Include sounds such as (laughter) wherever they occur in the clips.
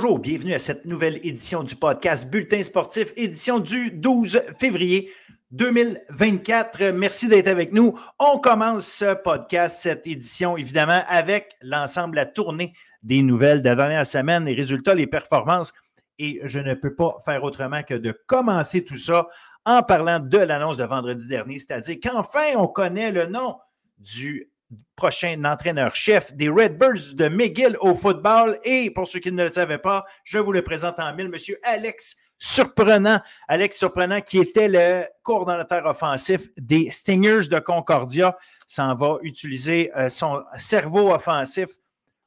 Bonjour, bienvenue à cette nouvelle édition du podcast Bulletin sportif, édition du 12 février 2024. Merci d'être avec nous. On commence ce podcast, cette édition, évidemment, avec l'ensemble, la tournée des nouvelles de la dernière semaine, les résultats, les performances. Et je ne peux pas faire autrement que de commencer tout ça en parlant de l'annonce de vendredi dernier, c'est-à-dire qu'enfin on connaît le nom du prochain entraîneur-chef des Redbirds de McGill au football. Et pour ceux qui ne le savaient pas, je vous le présente en mille, Monsieur Alex Surprenant. Alex Surprenant, qui était le coordonnateur offensif des Stingers de Concordia, s'en va utiliser euh, son cerveau offensif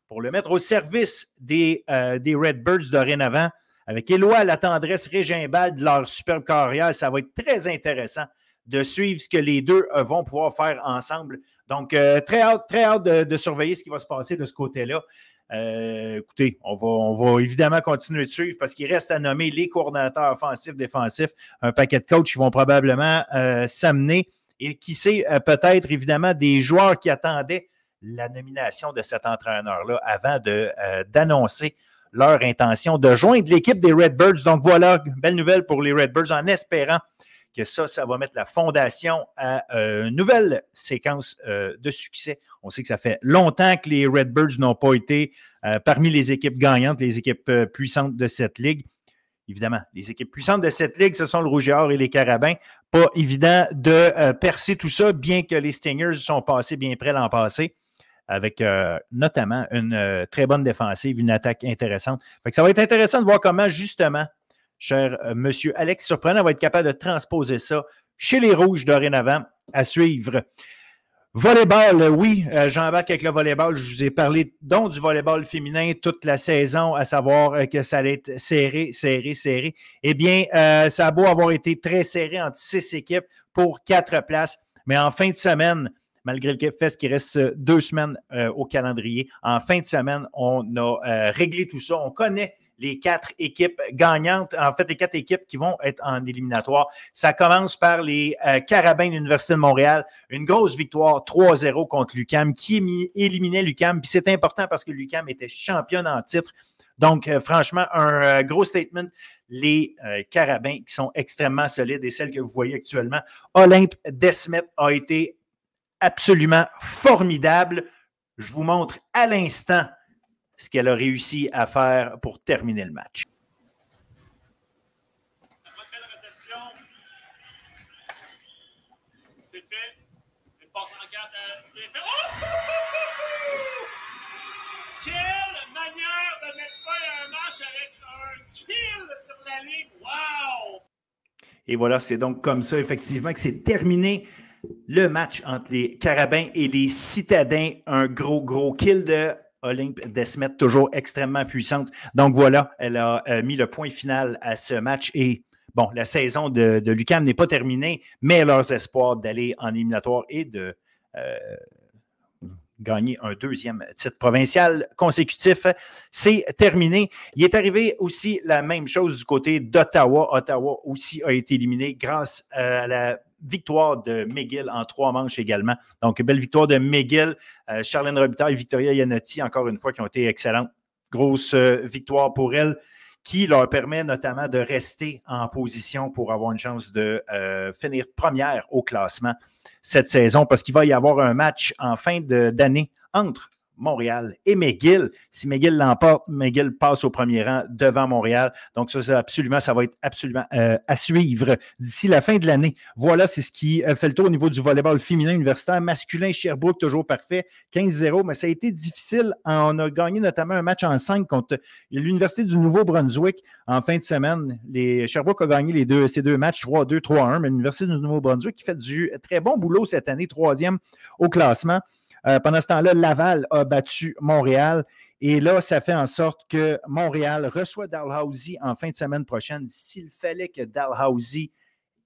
pour le mettre au service des, euh, des Redbirds dorénavant. Avec Éloi, la tendresse régimbale de leur superbe carrière, ça va être très intéressant de suivre ce que les deux euh, vont pouvoir faire ensemble. Donc, euh, très hâte, très de, surveiller ce qui va se passer de ce côté-là. Euh, écoutez, on va, on va évidemment continuer de suivre parce qu'il reste à nommer les coordonnateurs offensifs, défensifs, un paquet de coachs qui vont probablement s'amener et qui sait peut-être évidemment des joueurs qui attendaient la nomination de cet entraîneur-là avant d'annoncer leur intention de joindre l'équipe des Redbirds. Donc voilà, belle nouvelle pour les Redbirds en espérant que ça, ça va mettre la fondation à euh, une nouvelle séquence euh, de succès. On sait que ça fait longtemps que les Redbirds n'ont pas été euh, parmi les équipes gagnantes, les équipes puissantes de cette ligue. Évidemment, les équipes puissantes de cette ligue, ce sont le Rouge et Or et les Carabins. Pas évident de percer tout ça, bien que les Stingers sont passés bien près l'an passé, avec notamment une très bonne défensive, une attaque intéressante. ça va être intéressant de voir comment, justement, cher euh, monsieur Alex Surprenant va être capable de transposer ça chez les Rouges dorénavant à suivre. Volleyball, oui, euh, j'embarque avec le volleyball. Je vous ai parlé donc du volleyball féminin toute la saison, à savoir euh, que ça allait être serré, serré, serré. Eh bien, ça a beau avoir été très serré entre six équipes pour quatre places, mais en fin de semaine, malgré le fait qu'il reste deux semaines au calendrier, en fin de semaine, on a réglé tout ça. On connaît les quatre équipes gagnantes, en fait, les quatre équipes qui vont être en éliminatoire. Ça commence par les euh, Carabins de l'Université de Montréal. Une grosse victoire 3-0 contre l'UCAM qui éliminait l'UCAM. Puis c'est important parce que l'UCAM était championne en titre. Donc, euh, franchement, un euh, gros statement. Les Carabins qui sont extrêmement solides et celles que vous voyez actuellement. Olympe Desmet a été absolument formidable. Je vous montre à l'instant ce qu'elle a réussi à faire pour terminer le match. C'est fait. Passe en garde! Quelle manière de mettre fin à un match avec un kill sur la ligne. Wow! Et voilà, c'est donc comme ça, effectivement, que c'est terminé le match entre les Carabins et les Citadins. Un gros, gros kill de Olympe Desmet, toujours extrêmement puissante. Donc voilà, elle a euh, mis le point final à ce match et bon, la saison de, l'UCAM n'est pas terminée, mais leurs espoirs d'aller en éliminatoire et de euh, gagner un deuxième titre provincial consécutif, c'est terminé. Il est arrivé aussi la même chose du côté d'Ottawa. Ottawa aussi a été éliminé grâce à la victoire de McGill en trois manches également. Donc, belle victoire de McGill. Euh, Charlène Robitaille Victoria Yanotti, encore une fois, qui ont été excellentes. Grosse euh, victoire pour elles, qui leur permet notamment de rester en position pour avoir une chance de euh, finir première au classement cette saison, parce qu'il va y avoir un match en fin d'année entre Montréal et McGill. Si McGill l'emporte, McGill passe au premier rang devant Montréal. Donc, ça, absolument, ça va être absolument euh, à suivre d'ici la fin de l'année. Voilà, c'est ce qui fait le tour au niveau du volleyball féminin universitaire. Masculin, Sherbrooke, toujours parfait. 15-0, mais ça a été difficile. On a gagné notamment un match en 5 contre l'Université du Nouveau-Brunswick en fin de semaine. Les, Sherbrooke a gagné les deux, ces deux matchs, 3-2, 3-1, mais l'Université du Nouveau-Brunswick qui fait du très bon boulot cette année, troisième au classement. Euh, pendant ce temps-là, Laval a battu Montréal. Et là, ça fait en sorte que Montréal reçoit Dalhousie en fin de semaine prochaine. S'il fallait que Dalhousie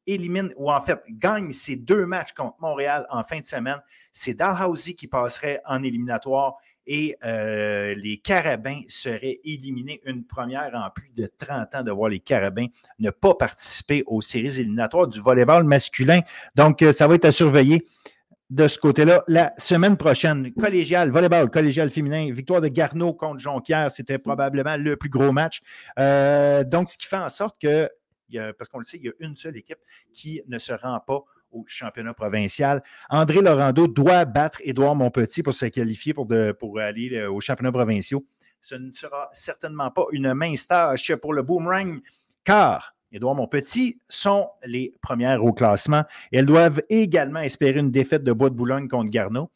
élimine, ou en fait gagne ces deux matchs contre Montréal en fin de semaine, c'est Dalhousie qui passerait en éliminatoire et euh, les Carabins seraient éliminés. Une première en plus de 30 ans de voir les Carabins ne pas participer aux séries éliminatoires du volleyball masculin. Donc, euh, ça va être à surveiller. De ce côté-là la semaine prochaine. Collégial, volleyball, collégial féminin, victoire de Garneau contre Jonquière, c'était probablement le plus gros match. Euh, donc, ce qui fait en sorte que, parce qu'on le sait, il y a une seule équipe qui ne se rend pas au championnat provincial. André Laurando doit battre Édouard Montpetit pour se qualifier pour, aller euh, au championnat provincial. Ce ne sera certainement pas une mince tâche pour le boomerang, car Édouard Montpetit sont les premières au classement. elles doivent également espérer une défaite de Bois de Boulogne contre Garneau.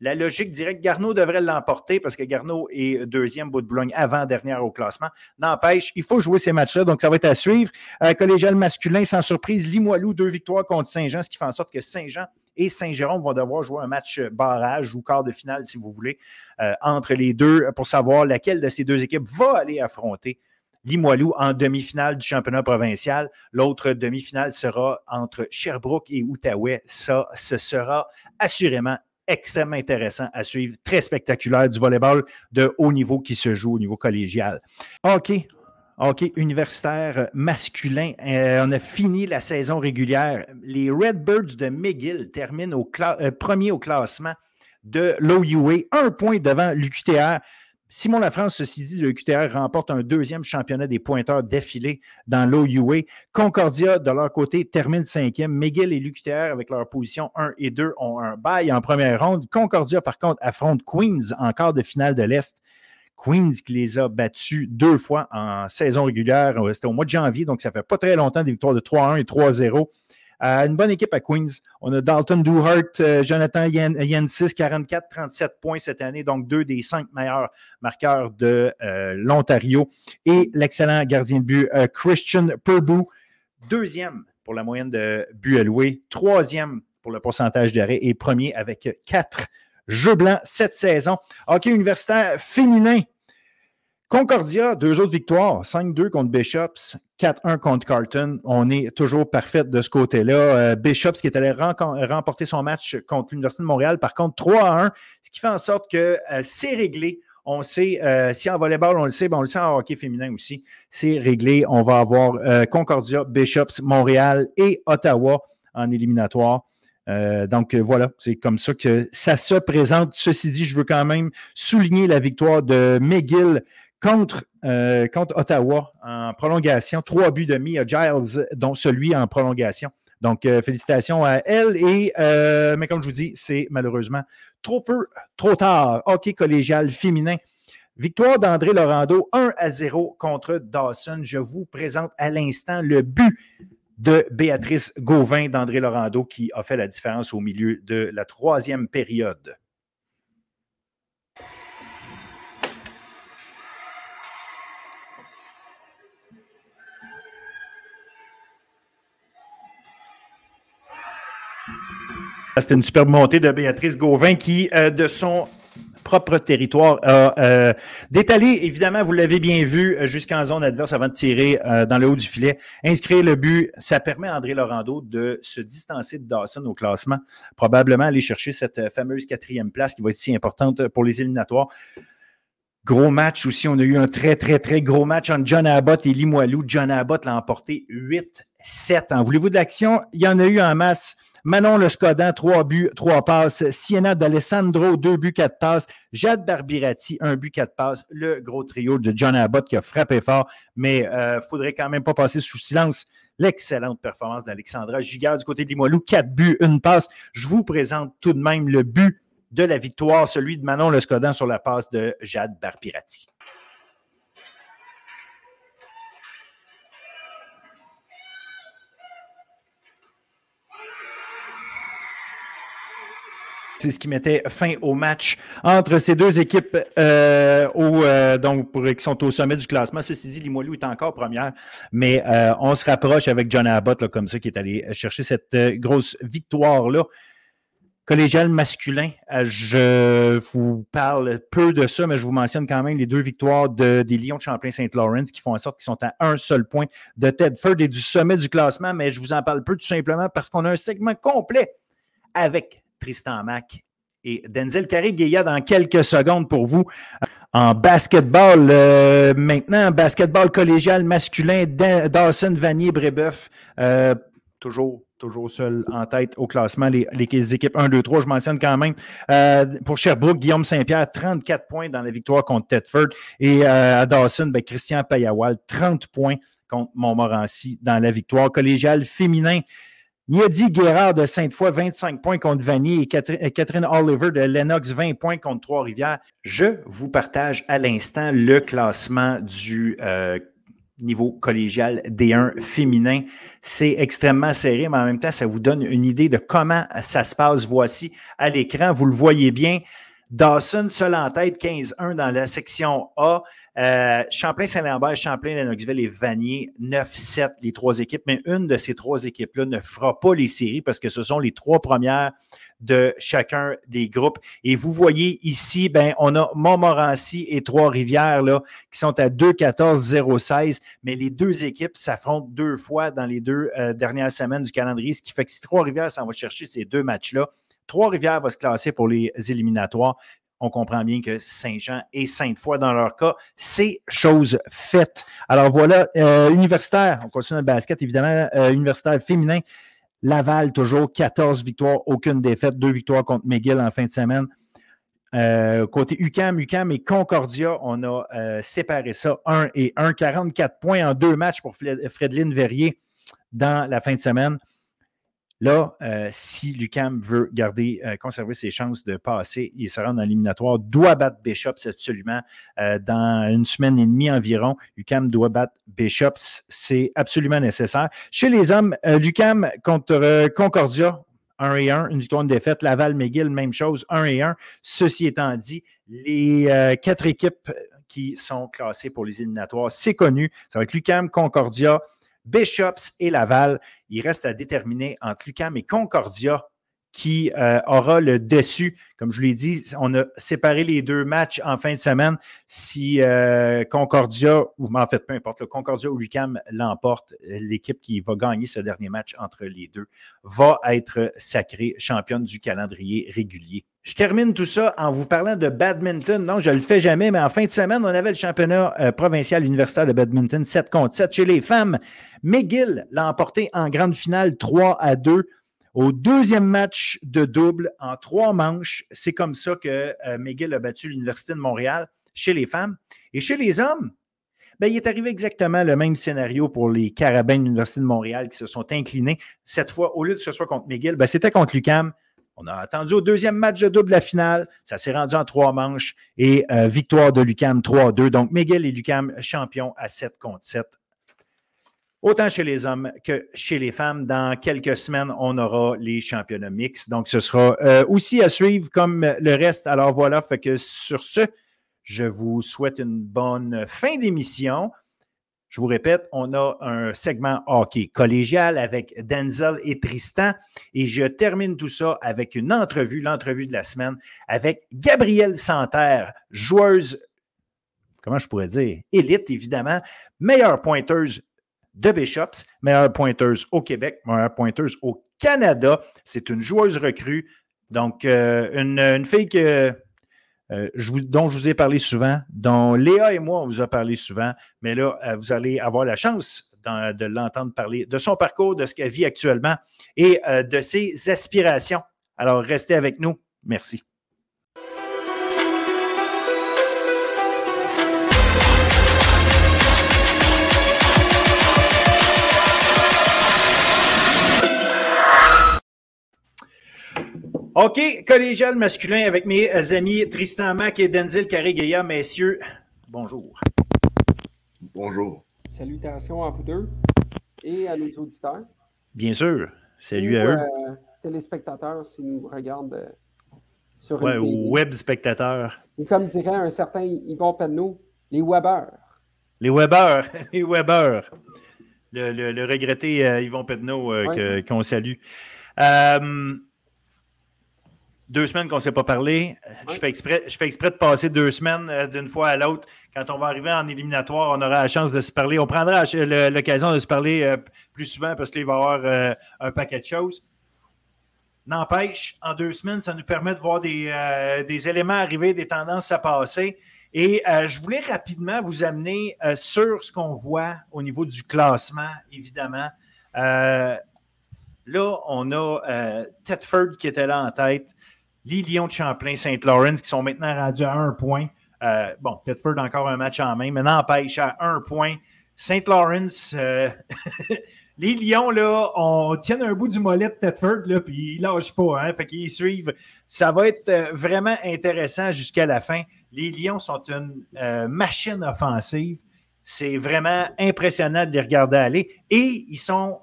La logique dirait que Garneau devrait l'emporter parce que Garneau est deuxième, Bois de Boulogne avant-dernière au classement. N'empêche, il faut jouer ces matchs-là, donc ça va être à suivre. Euh, collégial masculin, sans surprise, Limoilou, deux victoires contre Saint-Jean, ce qui fait en sorte que Saint-Jean et Saint-Jérôme vont devoir jouer un match barrage ou quart de finale, si vous voulez, euh, entre les deux pour savoir laquelle de ces deux équipes va aller affronter Limoilou en demi-finale du championnat provincial. L'autre demi-finale sera entre Sherbrooke et Outaouais. Ça, ce sera assurément extrêmement intéressant à suivre, très spectaculaire du volleyball de haut niveau qui se joue au niveau collégial. OK. OK, universitaire masculin. Euh, on a fini la saison régulière. Les Redbirds de McGill terminent euh, premier au classement de l'OUA, un point devant l'UQTR. Simon Lafrance, ceci dit, le QTR remporte un deuxième championnat des pointeurs défilés dans l'OUA. Concordia, de leur côté, termine cinquième. McGill et l'UQTR, avec leur position 1 et 2, ont un bail en première ronde. Concordia, par contre, affronte Queens en quart de finale de l'Est. Queens qui les a battus deux fois en saison régulière. C'était au mois de janvier, donc ça fait pas très longtemps des victoires de 3-1 et 3-0 une bonne équipe à Queens. On a Dalton Duhart, euh, Jonathan Yensis, 44-37 points cette année, donc deux des cinq meilleurs marqueurs de euh, l'Ontario. Et l'excellent gardien de but, euh, Christian Purbu, deuxième pour la moyenne de buts alloués, troisième pour le pourcentage d'arrêt et premier avec quatre jeux blancs cette saison. Hockey universitaire féminin. Concordia, deux autres victoires, 5-2 contre Bishops, 4-1 contre Carlton. On est toujours parfait de ce côté-là. Euh, Bishops qui est allé remporter son match contre l'Université de Montréal, par contre 3-1, ce qui fait en sorte que euh, c'est réglé. On sait, euh, si en volleyball, on le sait, ben on le sait en hockey féminin aussi, c'est réglé. On va avoir Concordia, Bishops, Montréal et Ottawa en éliminatoire. donc voilà, c'est comme ça que ça se présente. Ceci dit, je veux quand même souligner la victoire de McGill contre, euh, contre Ottawa en prolongation. Trois buts de mi à Giles, dont celui en prolongation. Donc, euh, félicitations à elle. Euh, mais comme je vous dis, c'est malheureusement trop peu, trop tard. Hockey collégial féminin. Victoire d'André Laurando, 1 à 0 contre Dawson. Je vous présente à l'instant le but de Béatrice Gauvin d'André Laurando qui a fait la différence au milieu de la troisième période. C'était une superbe montée de Béatrice Gauvin qui, euh, de son propre territoire, a euh, détalé, évidemment, vous l'avez bien vu, euh, jusqu'en zone adverse avant de tirer dans le haut du filet. Inscrire le but, ça permet à André Laurando de se distancer de Dawson au classement, probablement aller chercher cette fameuse quatrième place qui va être si importante pour les éliminatoires. Gros match aussi, on a eu un très, très, très gros match entre John Abbott et Limoilou. John Abbott l'a emporté 8-7. Voulez-vous de l'action? Il y en a eu en masse. Manon Le Scodan, trois buts, trois passes. Siena d'Alessandro, deux buts, quatre passes. Jade Barbirati, un but, quatre passes. Le gros trio de John Abbott qui a frappé fort, mais il euh, ne faudrait quand même pas passer sous silence l'excellente performance d'Alexandra Gigard du côté de Limoilou. Quatre buts, une passe. Je vous présente tout de même le but de la victoire, celui de Manon Le Scodan sur la passe de Jade Barbirati. C'est ce qui mettait fin au match entre ces deux équipes euh, euh, donc qui sont au sommet du classement. Ceci dit, Limoilou est encore première, mais euh, on se rapproche avec John Abbott comme ça qui est allé chercher cette grosse victoire-là. Collégial masculin, je vous parle peu de ça, mais je vous mentionne quand même les deux victoires des Lions de Champlain-Saint-Laurent qui font en sorte qu'ils sont à un seul point de Tedford et du sommet du classement, mais je vous en parle peu tout simplement parce qu'on a un segment complet avec Tristan Mack et Denzel carré dans quelques secondes pour vous. En basketball, euh, maintenant, basketball collégial masculin, Dawson Vanier Brébeuf, euh, toujours toujours seul en tête au classement. Les, équipes 1, 2, 3, je mentionne quand même. Euh, pour Sherbrooke, Guillaume Saint-Pierre, 34 points dans la victoire contre Tedford. Et euh, à Dawson, ben, Christian Payawal, 30 points contre Montmorency dans la victoire collégiale féminin. Niadi Guérard de Sainte-Foy, 25 points contre Vanier et Catherine Oliver de Lennox, 20 points contre Trois-Rivières. Je vous partage à l'instant le classement du euh, niveau collégial D1 féminin. C'est extrêmement serré, mais en même temps, ça vous donne une idée de comment ça se passe. Voici à l'écran, vous le voyez bien. Dawson, seul en tête, 15-1 dans la section A. Euh, Champlain-Saint-Lambert, Champlain-Lennoxville et Vanier, 9-7 les trois équipes, mais une de ces trois équipes-là ne fera pas les séries parce que ce sont les trois premières de chacun des groupes. Et vous voyez ici, ben, on a Montmorency et Trois-Rivières là, qui sont à 2-14-0-16, mais les deux équipes s'affrontent deux fois dans les deux euh, dernières semaines du calendrier, ce qui fait que si Trois-Rivières s'en va chercher ces deux matchs-là, Trois-Rivières va se classer pour les éliminatoires on comprend bien que Saint-Jean et Sainte-Foy, dans leur cas, c'est chose faite. Alors voilà, euh, universitaire, on continue le basket, évidemment, euh, universitaire féminin. Laval, toujours 14 victoires, aucune défaite, deux victoires contre McGill en fin de semaine. Euh, côté UCAM, UCAM et Concordia, on a séparé ça 1 et 1, 44 points en deux matchs pour Fredline Verrier dans la fin de semaine. Là, euh, si Lucam veut garder, euh, conserver ses chances de passer et se rendre en éliminatoire, doit battre Bishops absolument euh, dans une semaine et demie environ. Lucam doit battre Bishops, c'est absolument nécessaire. Chez les hommes, Lucam contre Concordia, 1 et 1, une victoire, une défaite. Laval-McGill, même chose, 1 et 1. Ceci étant dit, les quatre équipes qui sont classées pour les éliminatoires, c'est connu. Ça va être Lucam, Concordia, Bishops et Laval. Il reste à déterminer entre Lucam et Concordia qui euh, aura le dessus. Comme je l'ai dit, on a séparé les deux matchs en fin de semaine. Si euh, Concordia, ou en fait, peu importe, le Concordia ou Lucam l'emporte, l'équipe qui va gagner ce dernier match entre les deux va être sacrée championne du calendrier régulier. Je termine tout ça en vous parlant de badminton. Non, je ne le fais jamais, mais en fin de semaine, on avait le championnat euh, provincial universitaire de badminton 7 contre 7 chez les femmes. McGill l'a emporté en grande finale 3 à 2 au deuxième match de double en trois manches. C'est comme ça que euh, McGill a battu l'Université de Montréal chez les femmes. Et chez les hommes, ben, il est arrivé exactement le même scénario pour les Carabins de l'Université de Montréal qui se sont inclinés. Cette fois, au lieu de ce soit contre McGill, ben, c'était contre Lucam. On a attendu au deuxième match de double la finale. Ça s'est rendu en trois manches et euh, victoire de Lucam 3-2. Donc, Miguel et Lucam champions à 7 contre 7. Autant chez les hommes que chez les femmes. Dans quelques semaines, on aura les championnats mixtes. Donc, ce sera euh, aussi à suivre comme le reste. Alors voilà, fait que sur ce, je vous souhaite une bonne fin d'émission. Je vous répète, on a un segment hockey collégial avec Denzel et Tristan. Et je termine tout ça avec une entrevue, l'entrevue de la semaine, avec Gabrielle Santerre, joueuse, comment je pourrais dire, élite évidemment, meilleure pointeuse de Bishops, meilleure pointeuse au Québec, meilleure pointeuse au Canada. C'est une joueuse recrue. Donc, euh, une, une, fille que euh, dont je vous ai parlé souvent, dont Léa et moi, on vous a parlé souvent, mais là, euh, vous allez avoir la chance de l'entendre parler de son parcours, de ce qu'elle vit actuellement et euh, de ses aspirations. Alors, restez avec nous. Merci. OK, collégial masculin avec mes amis Tristan Mac et Denzel Carré-Gaillard. Messieurs, bonjour. Bonjour. Salutations à vous deux et à nos auditeurs. Bien sûr. Salut à eux. Euh, téléspectateurs, s'ils nous regardent euh, sur ouais, web spectateurs. Et comme dirait un certain Yvon Penneau, les Weber. Les Weber, (laughs) les Weber. Le, regretté euh, Yvon Penneau qu'on salue deux semaines qu'on ne s'est pas parlé. Je, fais exprès, je fais exprès de passer deux semaines euh, d'une fois à l'autre. Quand on va arriver en éliminatoire, on aura la chance de se parler. On prendra l'occasion de se parler euh, plus souvent parce qu'il va y avoir euh, un paquet de choses. N'empêche, en deux semaines, ça nous permet de voir des, des éléments arriver, des tendances à passer. Et je voulais rapidement vous amener sur ce qu'on voit au niveau du classement, évidemment Là, on a euh, Tedford qui était là en tête, les Lions de Champlain-Saint-Laurent qui sont maintenant rendus à un point. Euh, bon, Tedford encore un match en main, mais n'empêche à un point. Saint-Laurent, euh, (laughs) les Lions, là, on tient un bout du mollet de Tedford, là, puis ils lâchent pas, hein, fait qu'ils suivent. Ça va être vraiment intéressant jusqu'à la fin. Les Lions sont une machine offensive. C'est vraiment impressionnant de les regarder aller. Et ils sont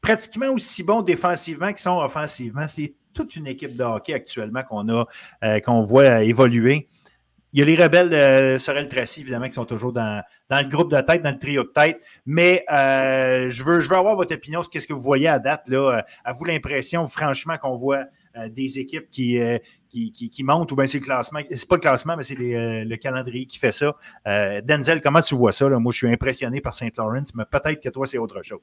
pratiquement aussi bons défensivement qu'ils sont offensivement. C'est toute une équipe de hockey actuellement qu'on a, euh, qu'on voit évoluer. Il y a les rebelles de Sorel Tracy, évidemment, qui sont toujours dans, le groupe de tête, dans le trio de tête. Mais euh, je, veux, je veux avoir votre opinion sur ce que vous voyez à date. Là. À vous l'impression, franchement, qu'on voit euh, des équipes qui, qui, montent, ou bien c'est le classement. C'est pas le classement, mais c'est le calendrier qui fait ça. Denzel, comment tu vois ça? Moi, je suis impressionné par Saint Lawrence, mais peut-être que toi, c'est autre chose.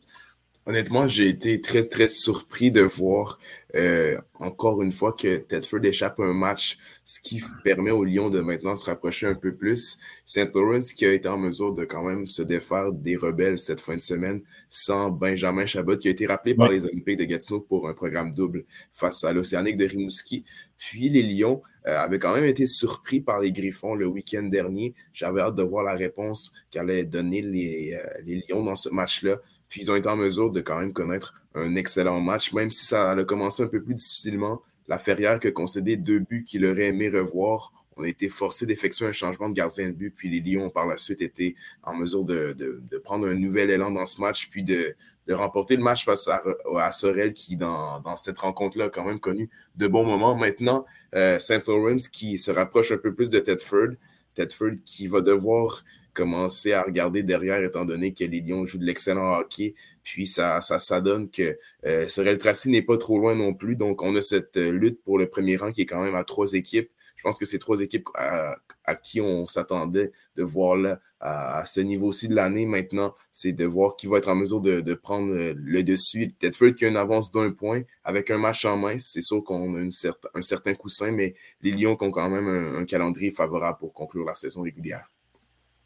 Honnêtement, j'ai été très, très surpris de voir euh, encore une fois que Tedford échappe un match, ce qui permet aux Lions de maintenant se rapprocher un peu plus. St. Lawrence qui a été en mesure de quand même se défaire des rebelles cette fin de semaine sans Benjamin Chabot qui a été rappelé par les Olympiques de Gatineau pour un programme double face à l'Océanique de Rimouski. Puis les Lions euh, avaient quand même été surpris par les Griffons le week-end dernier. J'avais hâte de voir la réponse qu'allaient donner les, euh, les Lions dans ce match-là. Puis ils ont été en mesure de quand même connaître un excellent match, même si ça a commencé un peu plus difficilement. La Ferrière qui a concédé deux buts qu'il aurait aimé revoir. On a été forcé d'effectuer un changement de gardien de but, puis les Lions par la suite étaient en mesure de, prendre un nouvel élan dans ce match, puis de, remporter le match face à, Sorel, qui dans, cette rencontre-là a quand même connu de bons moments. Maintenant, euh, St. Lawrence qui se rapproche un peu plus de Tedford. Tedford qui va devoir commencer à regarder derrière, étant donné que les Lions jouent de l'excellent hockey. Puis ça, ça, ça donne que euh, Sorel Tracy n'est pas trop loin non plus. Donc, on a cette euh, lutte pour le premier rang qui est quand même à trois équipes. Je pense que c'est trois équipes à, qui on s'attendait de voir là à, ce niveau-ci de l'année. Maintenant, c'est de voir qui va être en mesure de, de prendre euh, le dessus. Tedford qui a une avance d'un point avec un match en main. C'est sûr qu'on a une un certain coussin, mais les Lions ont quand même un calendrier favorable pour conclure la saison régulière.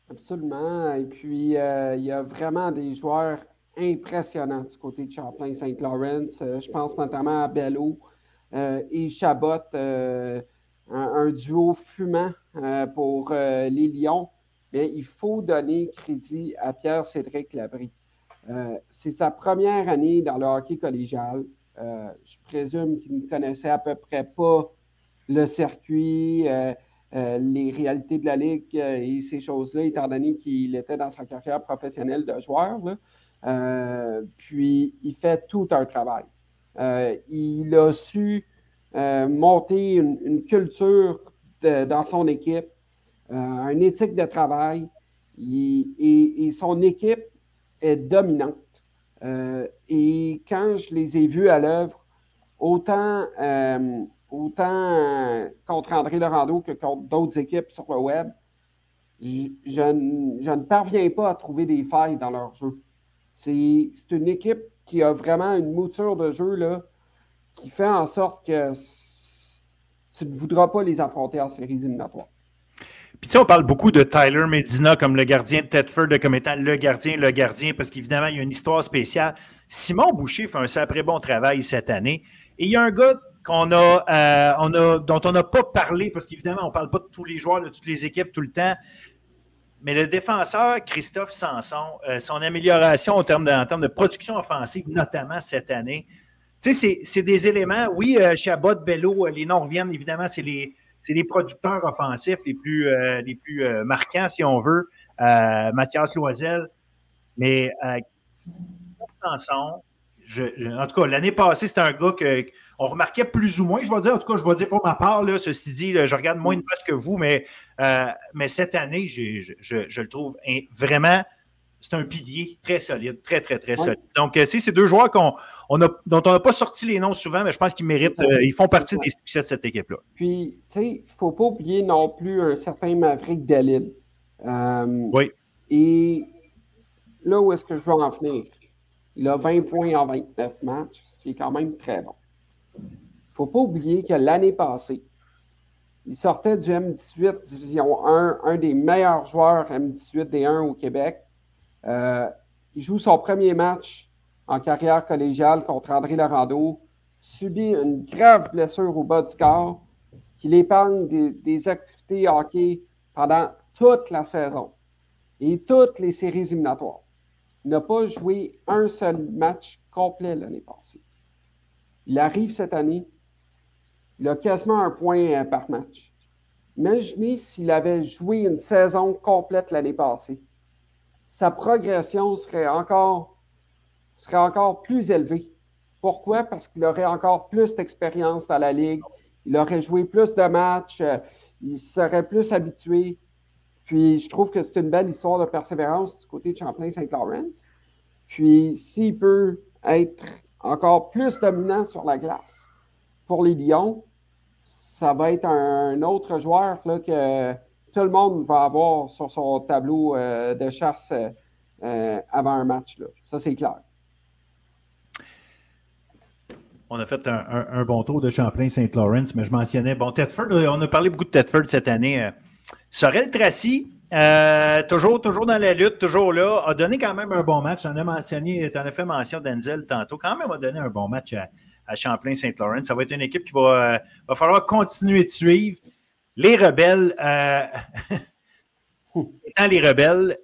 Absolument. Et puis, euh, il y a vraiment des joueurs impressionnants du côté de Champlain-Saint Lawrence. Euh, je pense notamment à Bello euh, et Chabot, un, duo fumant pour les Lions. Mais il faut donner crédit à Pierre-Cédric Labry. C'est sa première année dans le hockey collégial. je présume qu'il ne connaissait à peu près pas le circuit. Les réalités de la Ligue euh, et ces choses-là, étant donné qu'il était dans sa carrière professionnelle de joueur. Euh, puis, il fait tout un travail. il a su monter une, culture dans son équipe, une éthique de travail, et, son équipe est dominante. et quand je les ai vus à l'œuvre, autant autant euh, contre André Laurando que contre d'autres équipes sur le web, je, ne, parviens pas à trouver des failles dans leur jeu. C'est une équipe qui a vraiment une mouture de jeu là, qui fait en sorte que tu ne voudras pas les affronter en séries éliminatoires. Puis tu sais, on parle beaucoup de Tyler Medina comme le gardien de Tedford comme étant le gardien, le gardien, parce qu'évidemment, il y a une histoire spéciale. Simon Boucher fait un sacré bon travail cette année. Et il y a un gars qu'on a, euh, on a, dont on n'a pas parlé, parce qu'évidemment, on ne parle pas de tous les joueurs, de toutes les équipes tout le temps. Mais le défenseur Christophe Sanson, euh, son amélioration en termes, de, en termes de production offensive, notamment cette année, tu sais, c'est des éléments. Oui, euh, Chabot, Bello, les noms reviennent, évidemment, c'est les, les producteurs offensifs les plus, les plus marquants, si on veut. Mathias Loisel. Mais Sanson, en tout cas, l'année passée, c'était un gars qu'on remarquait plus ou moins. Je vais dire, en tout cas, je vais dire pour ma part, là, ceci dit, je regarde moins de matchs que vous, mais, euh, mais cette année, je, le trouve vraiment. C'est un pilier très solide, très, très, très solide. Donc, euh, c'est deux joueurs qu'on, on a, dont on n'a pas sorti les noms souvent, mais je pense qu'ils méritent, euh, ils font partie des succès de cette équipe-là. Puis, tu sais, il ne faut pas oublier non plus un certain Maverick Dalil. oui. Et là où est-ce que je veux en venir? Il a 20 points en 29 matchs, ce qui est quand même très bon. Ne faut pas oublier que l'année passée, il sortait du M18 Division 1, un des meilleurs joueurs M18 D1 au Québec. Euh, il joue son premier match en carrière collégiale contre André Laurando, subit une grave blessure au bas du corps qui l'épargne des, des, activités hockey pendant toute la saison et toutes les séries éliminatoires. Il n'a pas joué un seul match complet l'année passée. Il arrive cette année, il a quasiment un point par match. Imaginez s'il avait joué une saison complète l'année passée. Sa progression serait encore, serait encore plus élevée. Pourquoi? Parce qu'il aurait encore plus d'expérience dans la Ligue. Il aurait joué plus de matchs. Euh, il serait plus habitué. Puis, je trouve que c'est une belle histoire de persévérance du côté de Champlain-Saint-Laurent. Puis, s'il peut être encore plus dominant sur la glace pour les Lions, ça va être un, autre joueur que tout le monde va avoir sur son tableau euh, de chasse euh, avant un match. Ça, c'est clair. On a fait un, bon tour de Champlain-Saint-Laurent, mais je mentionnais, bon, Tedford, on a parlé beaucoup de Tedford cette année. Euh, Sorel Tracy, toujours, toujours dans la lutte, toujours là, a donné quand même un bon match. On a mentionné, en as fait mention Denzel tantôt, quand même a donné un bon match à, à Champlain-Saint-Laurent. Ça va être une équipe qui va, euh, va falloir continuer de suivre. Les rebelles, euh, (laughs) étant les rebelles,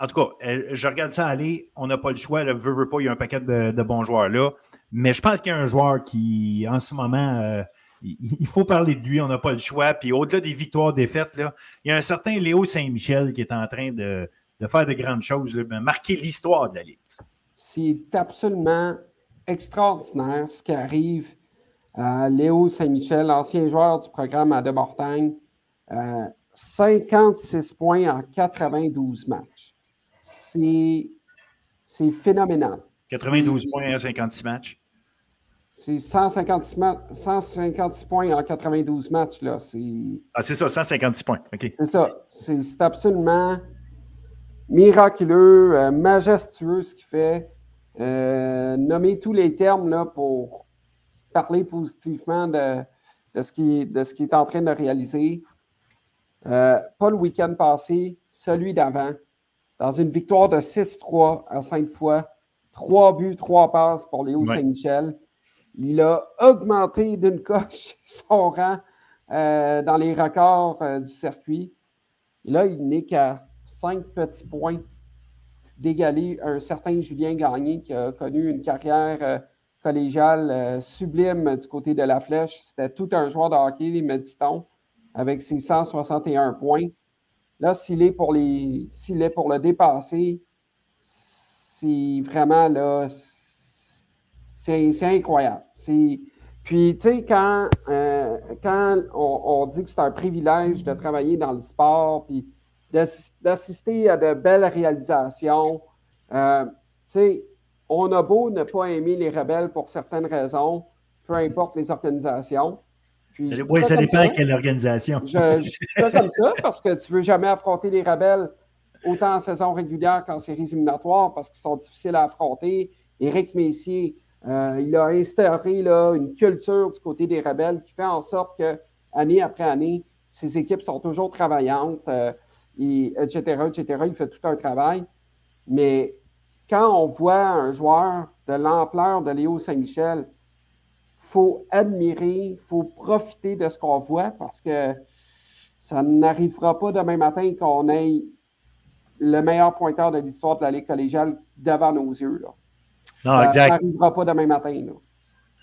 en tout cas, euh, je regarde ça aller. On n'a pas le choix. Le veut, veut pas, il y a un paquet de, bons joueurs là. Mais je pense qu'il y a un joueur qui, en ce moment, il, faut parler de lui. On n'a pas le choix. Puis au-delà des victoires, défaites, là, il y a un certain Léo Saint-Michel qui est en train de, de faire de grandes choses, marquer l'histoire de la Ligue. C'est absolument extraordinaire ce qui arrive à Léo Saint-Michel, ancien joueur du programme à De Mortagne. 56 euh, points en 92 matchs. C'est phénoménal. 92 points en 56 matchs. C'est 156, 156, points en 92 matchs. Là. Ah, c'est ça, 156 points. C'est ça. C'est absolument miraculeux, euh, majestueux ce qu'il fait. Euh, nommer tous les termes là, pour parler positivement de, ce qui, de ce qui est en train de réaliser. Euh, pas le week-end passé, celui d'avant, dans une victoire de 6-3 à cinq fois, trois buts, trois passes pour Léo Saint-Michel. Il a augmenté d'une coche (laughs) son rang euh, dans les records du circuit. Et là, il n'est qu'à cinq petits points d'égaler un certain Julien Gagné qui a connu une carrière euh, collégiale euh, sublime du côté de la flèche. C'était tout un joueur de hockey, me dit-on, avec ses 161 points. Là, s'il est pour les. S'il est pour le dépasser, c'est vraiment là. C'est incroyable. Puis, tu sais, quand, euh, quand on, on, dit que c'est un privilège de travailler dans le sport, puis d'assister à de belles réalisations. Euh, on a beau ne pas aimer les rebelles pour certaines raisons, peu importe les organisations. oui, ça, dépend de quelle organisation. Je, je fais comme ça parce que tu ne veux jamais affronter les rebelles autant en saison régulière qu'en séries éliminatoires parce qu'ils sont difficiles à affronter. Éric Messier, euh, il a instauré là, une culture du côté des rebelles qui fait en sorte que, année après année, ces équipes sont toujours travaillantes. Euh, etc., etc. Il fait tout un travail. Mais quand on voit un joueur de l'ampleur de Léo Saint-Michel, il faut admirer, il faut profiter de ce qu'on voit parce que ça n'arrivera pas demain matin qu'on ait le meilleur pointeur de l'histoire de la Ligue collégiale devant nos yeux. Là. Non, exact. Ça n'arrivera pas demain matin. Là.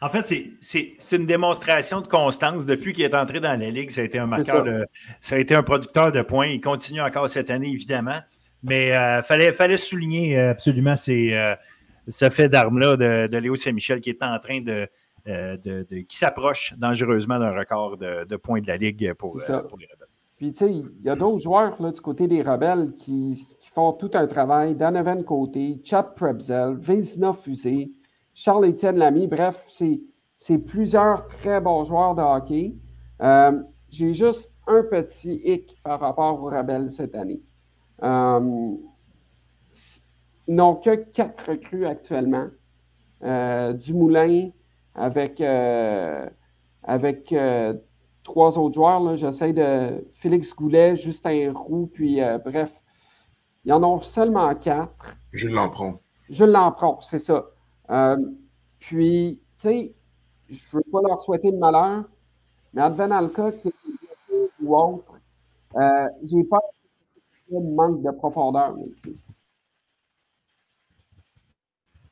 En fait, c'est une démonstration de constance. Depuis qu'il est entré dans la Ligue, ça a été un marqueur de. Ça a été un producteur de points. Il continue encore cette année, évidemment. Mais il euh, fallait, fallait souligner euh, absolument ces, euh, ce fait d'armes-là de, Léo Saint-Michel qui est en train de. de, qui s'approche dangereusement d'un record de, points de la Ligue pour, les Rebelles. Puis, tu sais, il y a d'autres joueurs là, du côté des Rebelles qui, font tout un travail. Donovan Côté, Chad Prebzel, Vézina Fusé. Charles-Étienne Lamy. Bref, c'est plusieurs très bons joueurs de hockey. Euh, j'ai juste un petit hic par rapport aux Rebelles cette année. Euh, ils n'ont que quatre recrues actuellement. Euh, Dumoulin avec, avec trois autres joueurs. J'essaie de. Félix Goulet, Justin Roux, puis bref. Ils en ont seulement quatre. Je l'en prends. Jules Lampron, c'est ça. Euh, puis, tu sais, je ne veux pas leur souhaiter de malheur, mais advenant le cas qu'il ou autre, euh, j'ai pas de manque de profondeur.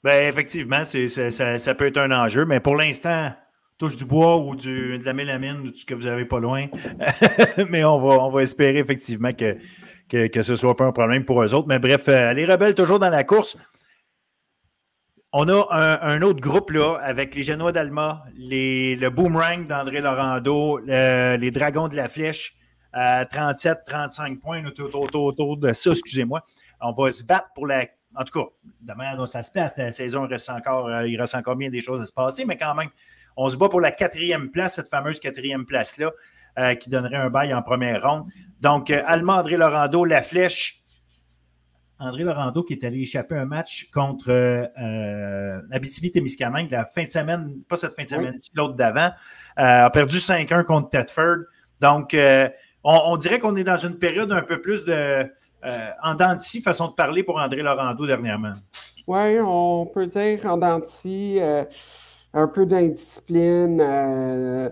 Ben, effectivement, ça, ça, peut être un enjeu, mais pour l'instant, touche du bois ou du, de la mélamine ou ce que vous n'avez pas loin. (laughs) mais on va, on va espérer effectivement que, que, ce ne soit pas un problème pour eux autres. Mais bref, euh, les rebelles toujours dans la course. On a un, autre groupe là, avec les Genois d'Alma, le Boomerang d'André Laurando, les Dragons de la Flèche, 37-35 points autour, de ça, excusez-moi. On va se battre pour la. En tout cas, de manière dont ça se passe, la saison il reste encore, euh, il reste encore bien des choses à se passer, mais quand même, on se bat pour la quatrième place, cette fameuse quatrième place-là, euh, qui donnerait un bail en première ronde. Donc, euh, Allemand, André Laurando, la flèche. André Laurando qui est allé échapper un match contre euh, Abitibi-Témiscamingue la fin de semaine, pas cette fin de semaine, l'autre d'avant, a perdu 5-1 contre Tedford. Donc, on, dirait qu'on est dans une période un peu plus de en dents façon de parler pour André Laurando dernièrement. Oui, on peut dire en dents un peu d'indiscipline, euh,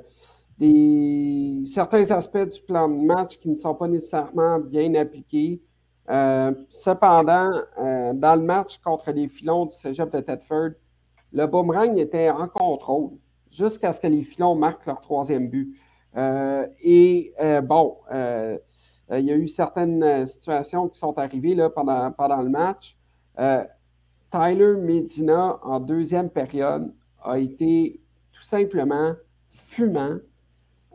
des, certains aspects du plan de match qui ne sont pas nécessairement bien appliqués. Euh, cependant, euh, dans le match contre les filons du cégep de Tedford, le boomerang était en contrôle jusqu'à ce que les filons marquent leur troisième but. et bon, il y a eu certaines situations qui sont arrivées là, pendant, le match. Tyler Medina, en deuxième période, a été tout simplement fumant.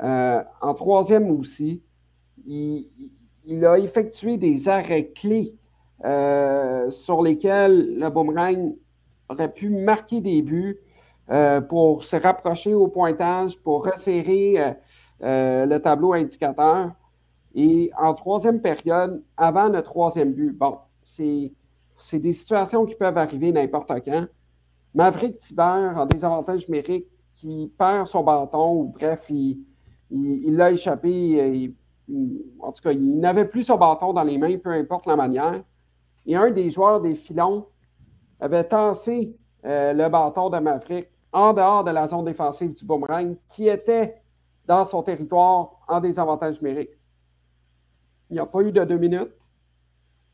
Euh, en troisième aussi, il, a effectué des arrêts clés euh, sur lesquels le boomerang aurait pu marquer des buts euh, pour se rapprocher au pointage, pour resserrer le tableau indicateur. Et en troisième période, avant le troisième but, bon, c'est des situations qui peuvent arriver n'importe quand. Maverick Tiber a des avantages numériques qui perd son bâton ou bref, il, l'a échappé. En tout cas, il n'avait plus son bâton dans les mains, peu importe la manière. Et un des joueurs des filons avait tassé euh, le bâton de Maverick en dehors de la zone défensive du boomerang qui était dans son territoire en désavantage numérique. Il n'y a pas eu de deux minutes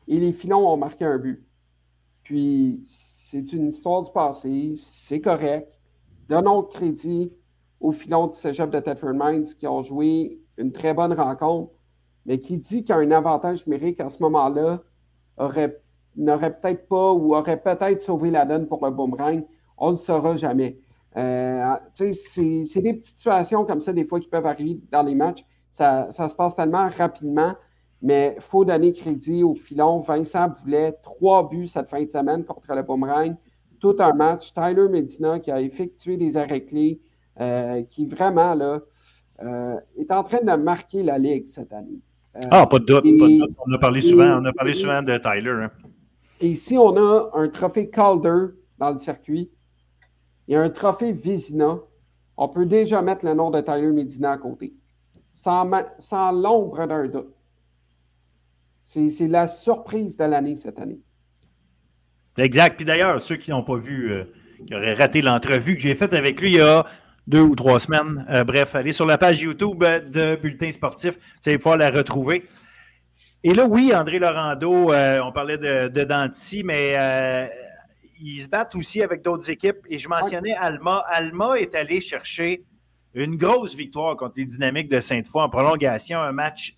et les filons ont marqué un but. Puis c'est une histoire du passé, c'est correct. Donnons crédit aux filons du cégep de Tedford Mines qui ont joué une très bonne rencontre, mais qui dit qu'il y a un avantage numérique à ce moment-là n'aurait peut-être pas ou aurait peut-être sauvé la donne pour le boomerang. On ne le saura jamais. Euh, c'est des petites situations comme ça, des fois, qui peuvent arriver dans les matchs. Ça, ça se passe tellement rapidement. Mais il faut donner crédit au filon. Vincent voulait trois buts cette fin de semaine contre le Boomerang. Tout un match. Tyler Medina qui a effectué des arrêts clés, euh, qui vraiment là, est en train de marquer la Ligue cette année. Euh, ah, pas de, doute, pas de doute. On a parlé souvent, on a parlé souvent de Tyler. Hein. Et ici, on a un trophée Calder dans le circuit et un trophée Vizina. On peut déjà mettre le nom de Tyler Medina à côté, sans, sans l'ombre d'un doute. C'est la surprise de l'année cette année. Exact. Puis d'ailleurs, ceux qui n'ont pas vu, euh, qui auraient raté l'entrevue que j'ai faite avec lui il y a deux ou trois semaines, euh, bref, allez sur la page YouTube de Bulletin Sportif, vous allez pouvoir la retrouver. Et là, oui, André Laurando, euh, on parlait de, de mais ils se battent aussi avec d'autres équipes. Et je mentionnais Alma. Alma est allé chercher une grosse victoire contre les Dynamiques de Sainte-Foy en prolongation, un match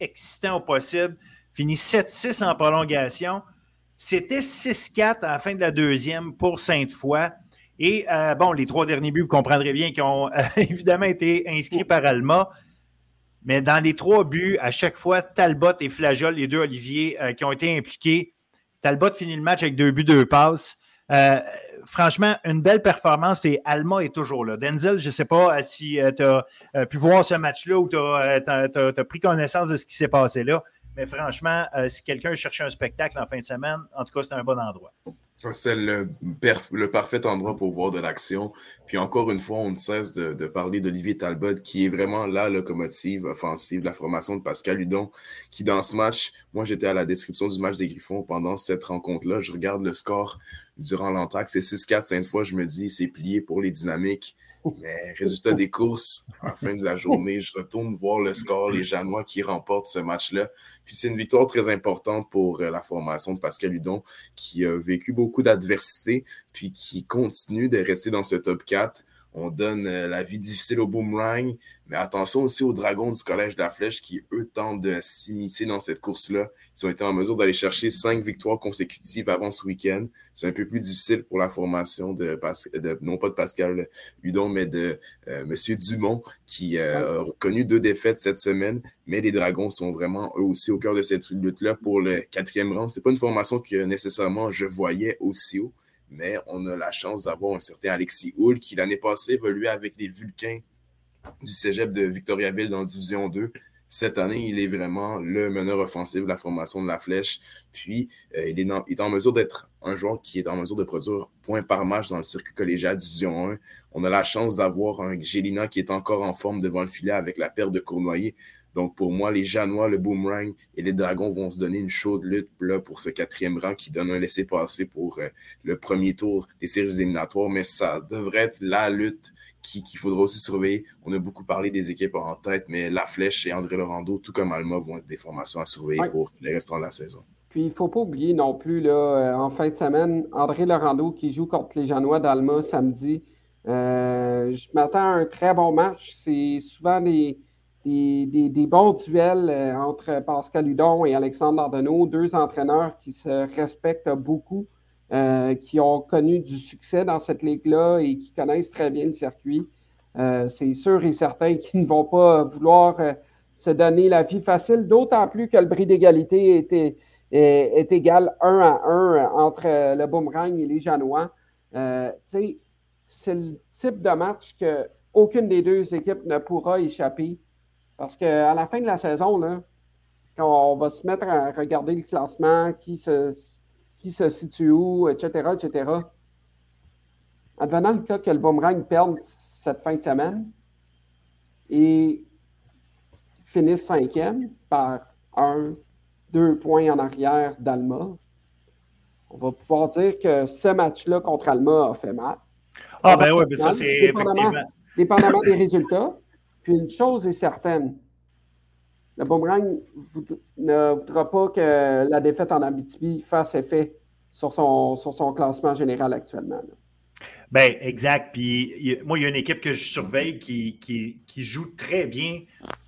excitant au possible finit 7-6 en prolongation. C'était 6-4 à la fin de la deuxième pour Sainte-Foy. Et euh, bon, les trois derniers buts, vous comprendrez bien, qui ont euh, (laughs) évidemment été inscrits par Alma. Mais dans les trois buts, à chaque fois, Talbot et Flageol, les deux Olivier, euh, qui ont été impliqués. Talbot finit le match avec deux buts, deux passes. franchement, une belle performance. Et Alma est toujours là. Denzel, je ne sais pas si tu as pu voir ce match-là ou tu as, pris connaissance de ce qui s'est passé là. Mais franchement, si quelqu'un cherchait un spectacle en fin de semaine, en tout cas, c'est un bon endroit. C'est le, le, parfait endroit pour voir de l'action. Puis encore une fois, on ne cesse de, parler d'Olivier Talbot, qui est vraiment la locomotive offensive la formation de Pascal Hudon, qui dans ce match, moi j'étais à la description du match des Griffons pendant cette rencontre-là. Je regarde le score durant l'entraque. C'est 6-4 cinq fois, je me dis, c'est plié pour les dynamiques. Mais résultat des courses, à la fin de la journée, je retourne voir le score, les Janois qui remportent ce match-là. Puis c'est une victoire très importante pour euh, la formation de Pascal Hudon, qui a vécu beaucoup d'adversité, puis qui continue de rester dans ce top 4 on donne euh, la vie difficile au boomerang, mais attention aussi aux dragons du Collège de la Flèche qui, eux, tentent de s'immiscer dans cette course-là. Ils ont été en mesure d'aller chercher cinq victoires consécutives avant ce week-end. C'est un peu plus difficile pour la formation de, non pas de Pascal Hudon, mais de euh, M. Dumont, qui euh, a connu deux défaites cette semaine. Mais les dragons sont vraiment, eux aussi, au cœur de cette lutte-là pour le quatrième rang. C'est pas une formation que nécessairement je voyais aussi haut mais on a la chance d'avoir un certain Alexis Hull qui l'année passée évoluait avec les Vulcains du cégep de Victoriaville dans Division 2. Cette année, il est vraiment le meneur offensif de la formation de la flèche. Puis, euh, il, est en mesure d'être un joueur qui est en mesure de produire points par match dans le circuit collégial Division 1. On a la chance d'avoir un Gélina qui est encore en forme devant le filet avec la perte de Cournoyer. Donc, pour moi, les Janois, le Boomerang et les Dragons vont se donner une chaude lutte là, pour ce quatrième rang qui donne un laissez-passer pour euh, le premier tour des séries éliminatoires. Mais ça devrait être la lutte qu'il faudra aussi surveiller. On a beaucoup parlé des équipes en tête, mais La Flèche et André Laurando, tout comme Alma, vont être des formations à surveiller pour les restants de la saison. Puis, il ne faut pas oublier non plus, là, euh, en fin de semaine, André Laurando qui joue contre les Janois d'Alma samedi. Euh, je m'attends à un très bon match. C'est souvent des, des, bons duels euh, entre Pascal Hudon et Alexandre Ardenneau, deux entraîneurs qui se respectent beaucoup, euh, qui ont connu du succès dans cette ligue-là et qui connaissent très bien le circuit. Euh, c'est sûr et certain (laughs) qu'ils ne vont pas vouloir se donner la vie facile, d'autant plus que le bris d'égalité est, est, égal un à un entre le boomerang et les Janois. c'est le type de match que aucune des deux équipes ne pourra échapper. Parce qu'à la fin de la saison, là, quand on va se mettre à regarder le classement, qui se, qui se situe où, etc., etc., advenant le cas que le boomerang perde cette fin de semaine et finisse cinquième par un, deux points en arrière d'Alma, on va pouvoir dire que ce match-là contre Alma a fait mal. Ah, ben oui, mais ça, c'est effectivement. Dépendamment des résultats. Puis une chose est certaine, le boomerang ne voudra pas que la défaite en Abitibi fasse effet sur son, sur son classement général actuellement. Ben, exact. Puis moi, il y a une équipe que je surveille qui, qui, qui joue très bien.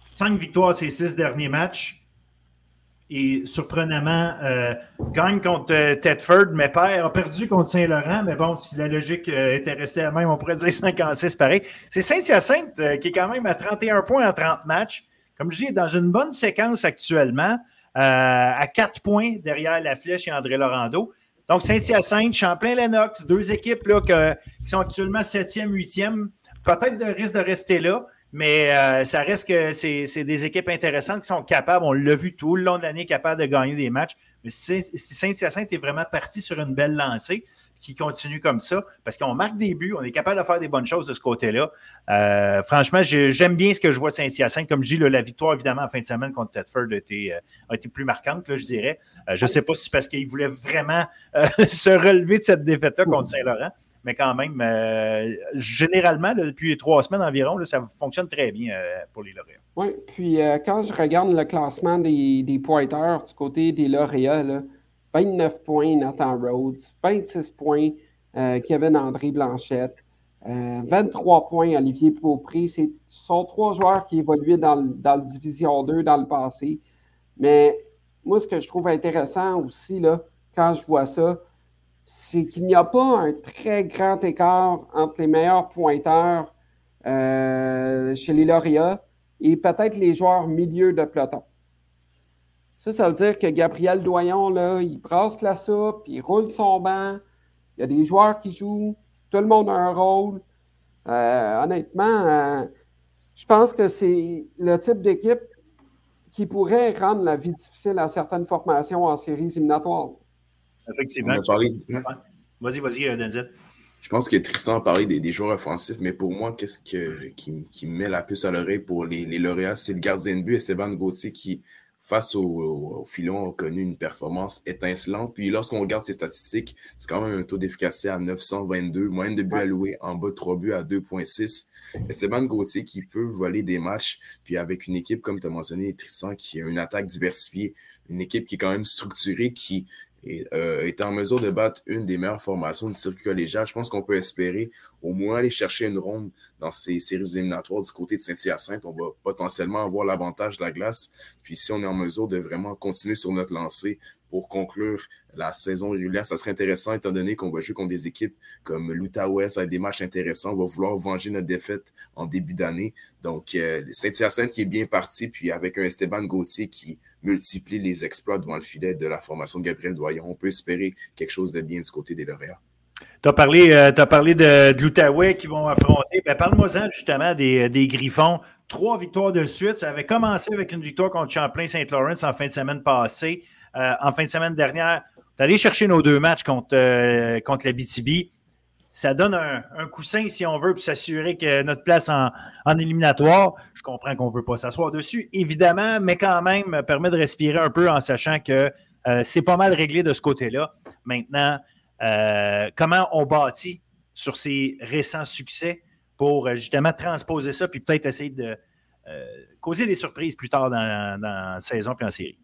Cinq victoires ces six derniers matchs et surprenamment, euh, gagne contre euh, Tedford, mais père a perdu contre Saint-Laurent. Mais bon, si la logique euh, était restée la même, on pourrait dire (laughs) 56 pareil. C'est Saint-Hyacinthe qui est quand même à 31 points en 30 matchs. Comme je dis, dans une bonne séquence actuellement, à 4 points derrière la flèche et André Laurando. Donc, Saint-Hyacinthe, Champlain-Lennox, deux équipes là, qui sont actuellement 7e, 8e, peut-être de risque de rester là. Mais euh, ça reste que c'est des équipes intéressantes qui sont capables, on l'a vu tout le long de l'année, capables de gagner des matchs. Mais si Saint-Hyacinthe est vraiment parti sur une belle lancée, qui continue comme ça, parce qu'on marque des buts, on est capable de faire des bonnes choses de ce côté-là. Euh, franchement, j'aime bien ce que je vois Saint-Hyacinthe. Comme je dis, la victoire, évidemment, en fin de semaine contre Tedford a été, euh, a été plus marquante, je dirais. je ne sais pas si c'est parce qu'il voulait vraiment (laughs) se relever de cette défaite-là contre Saint-Laurent, mais quand même, euh, généralement, depuis trois semaines environ, ça fonctionne très bien euh, pour les lauréats. Oui, puis euh, quand je regarde le classement des, des pointeurs du côté des lauréats, 29 points Nathan Rhodes, 26 points Kevin André Blanchette, 23 points Olivier Beaupré. Ce sont trois joueurs qui évoluaient dans, dans le Division 2 dans le passé. Mais moi, ce que je trouve intéressant aussi, là, quand je vois ça, c'est qu'il n'y a pas un très grand écart entre les meilleurs pointeurs euh, chez les lauréats et peut-être les joueurs milieu de peloton. Ça, ça veut dire que Gabriel Doyon, là, il brasse la soupe, il roule son banc, il y a des joueurs qui jouent, tout le monde a un rôle. Euh, honnêtement, euh, je pense que c'est le type d'équipe qui pourrait rendre la vie difficile à certaines formations en séries éliminatoires. Effectivement. Vas-y, vas-y, euh, Denzel. Je pense que Tristan a parlé des, joueurs offensifs, mais pour moi, qu'est-ce qui, me met la puce à l'oreille pour les, lauréats, c'est le gardien de but, Esteban Gauthier, qui face au, filon, ont connu une performance étincelante. Puis lorsqu'on regarde ses statistiques, c'est quand même un taux d'efficacité à 922, moyenne de buts alloués en bas de 3 buts à 2,6. Esteban Gauthier qui peut voler des matchs, puis avec une équipe, comme tu as mentionné, Tristan, qui a une attaque diversifiée, une équipe qui est quand même structurée, qui et, euh, est en mesure de battre une des meilleures formations du circuit collégial, je pense qu'on peut espérer au moins aller chercher une ronde dans ces séries éliminatoires du côté de Saint-Hyacinthe. On va potentiellement avoir l'avantage de la glace. Puis si on est en mesure de vraiment continuer sur notre lancée, pour conclure la saison régulière. Ça serait intéressant étant donné qu'on va jouer contre des équipes comme l'Outaouais, ça va être des matchs intéressants. On va vouloir venger notre défaite en début d'année. Donc, euh, Saint-Hyacinthe qui est bien parti, puis avec un Esteban Gauthier qui multiplie les exploits devant le filet de la formation de Gabriel Doyon, on peut espérer quelque chose de bien du côté des lauréats. Tu as parlé, euh, parlé de, l'Outaouais qui vont affronter. Ben, Parle-moi-en justement des, des, Griffons. Trois victoires de suite. Ça avait commencé avec une victoire contre Champlain-Saint-Laurent en fin de semaine passée. Euh, en fin de semaine dernière, d'aller chercher nos deux matchs contre, euh, contre la BTB. Ça donne un, coussin, si on veut, pour s'assurer que notre place en, éliminatoire, je comprends qu'on ne veut pas s'asseoir dessus, évidemment, mais quand même, permet de respirer un peu en sachant que euh, c'est pas mal réglé de ce côté-là. Maintenant, comment on bâtit sur ces récents succès pour justement transposer ça, puis peut-être essayer de causer des surprises plus tard dans, dans la saison puis en série?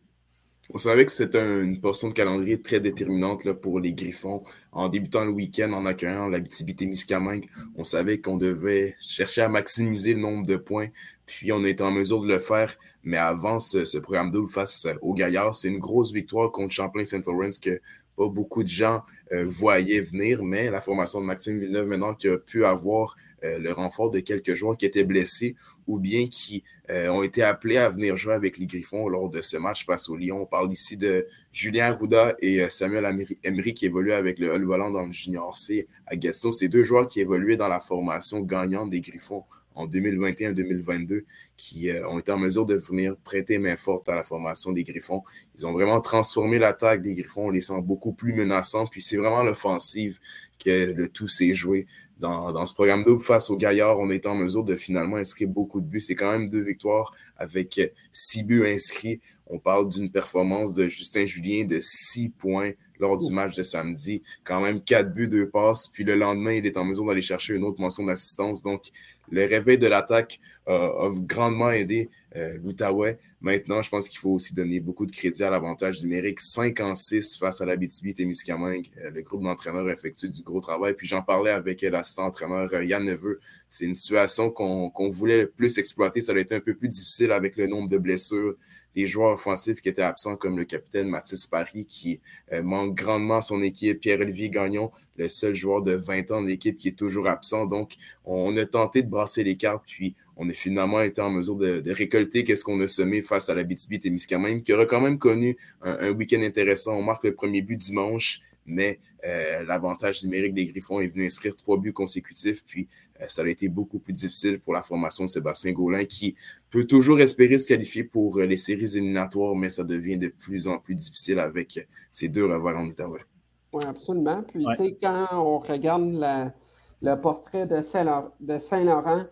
On savait que c'était une portion de calendrier très déterminante pour les Griffons. En débutant le week-end, en accueillant l'habitabilité-Miscamingue, on savait qu'on devait chercher à maximiser le nombre de points, puis on est en mesure de le faire. Mais avant ce, programme double face aux Gaillards, c'est une grosse victoire contre Champlain-Saint-Laurent que pas beaucoup de gens euh, voyaient venir, mais la formation de Maxime Villeneuve maintenant qui a pu avoir euh, le renfort de quelques joueurs qui étaient blessés ou bien qui euh, ont été appelés à venir jouer avec les Griffons lors de ce match face au Lyon. On parle ici de Julien Arruda et Samuel Emery qui évoluent avec le Hull Volant dans le Junior C à Gatineau. Ces deux joueurs qui évoluaient dans la formation gagnante des Griffons en 2021-2022 qui euh, ont été en mesure de venir prêter main forte à la formation des Griffons. Ils ont vraiment transformé l'attaque des Griffons, on les sent beaucoup plus menaçants. Puis c'est vraiment l'offensive que le tout s'est joué. Dans, dans, ce programme double face aux Gaillards, on est en mesure de finalement inscrire beaucoup de buts. C'est quand même deux victoires avec six buts inscrits. On parle d'une performance de Justin Julien de six points lors du match de samedi. Quand même quatre buts, deux passes. Puis le lendemain, il est en mesure d'aller chercher une autre mention d'assistance. Donc, le réveil de l'attaque a grandement aidé euh, l'Outaouais. Maintenant, je pense qu'il faut aussi donner beaucoup de crédit à l'avantage numérique. 5 en 6 face à la BTB Témiscamingue. Euh, le groupe d'entraîneurs effectue du gros travail. Puis j'en parlais avec l'assistant entraîneur euh, Yann Neveu. C'est une situation qu'on voulait le plus exploiter. Ça a été un peu plus difficile avec le nombre de blessures des joueurs offensifs qui étaient absents, comme le capitaine Mathis Paris, qui euh, manque grandement son équipe, Pierre-Olivier Gagnon, le seul joueur de 20 ans de l'équipe qui est toujours absent. Donc, on a tenté de brasser les cartes, puis on a finalement été en mesure de, récolter qu'est-ce qu'on a semé face à la BTB Témiscamingue, qui aura quand même connu un, un week-end intéressant. On marque le premier but dimanche mais euh, l'avantage numérique des Griffons est venu inscrire trois buts consécutifs, puis euh, ça a été beaucoup plus difficile pour la formation de Sébastien Gaulin, qui peut toujours espérer se qualifier pour euh, les séries éliminatoires, mais ça devient de plus en plus difficile avec ces deux revers en Outaouais. Oui, absolument. Puis, tu sais, quand on regarde le portrait de Saint-Laurent,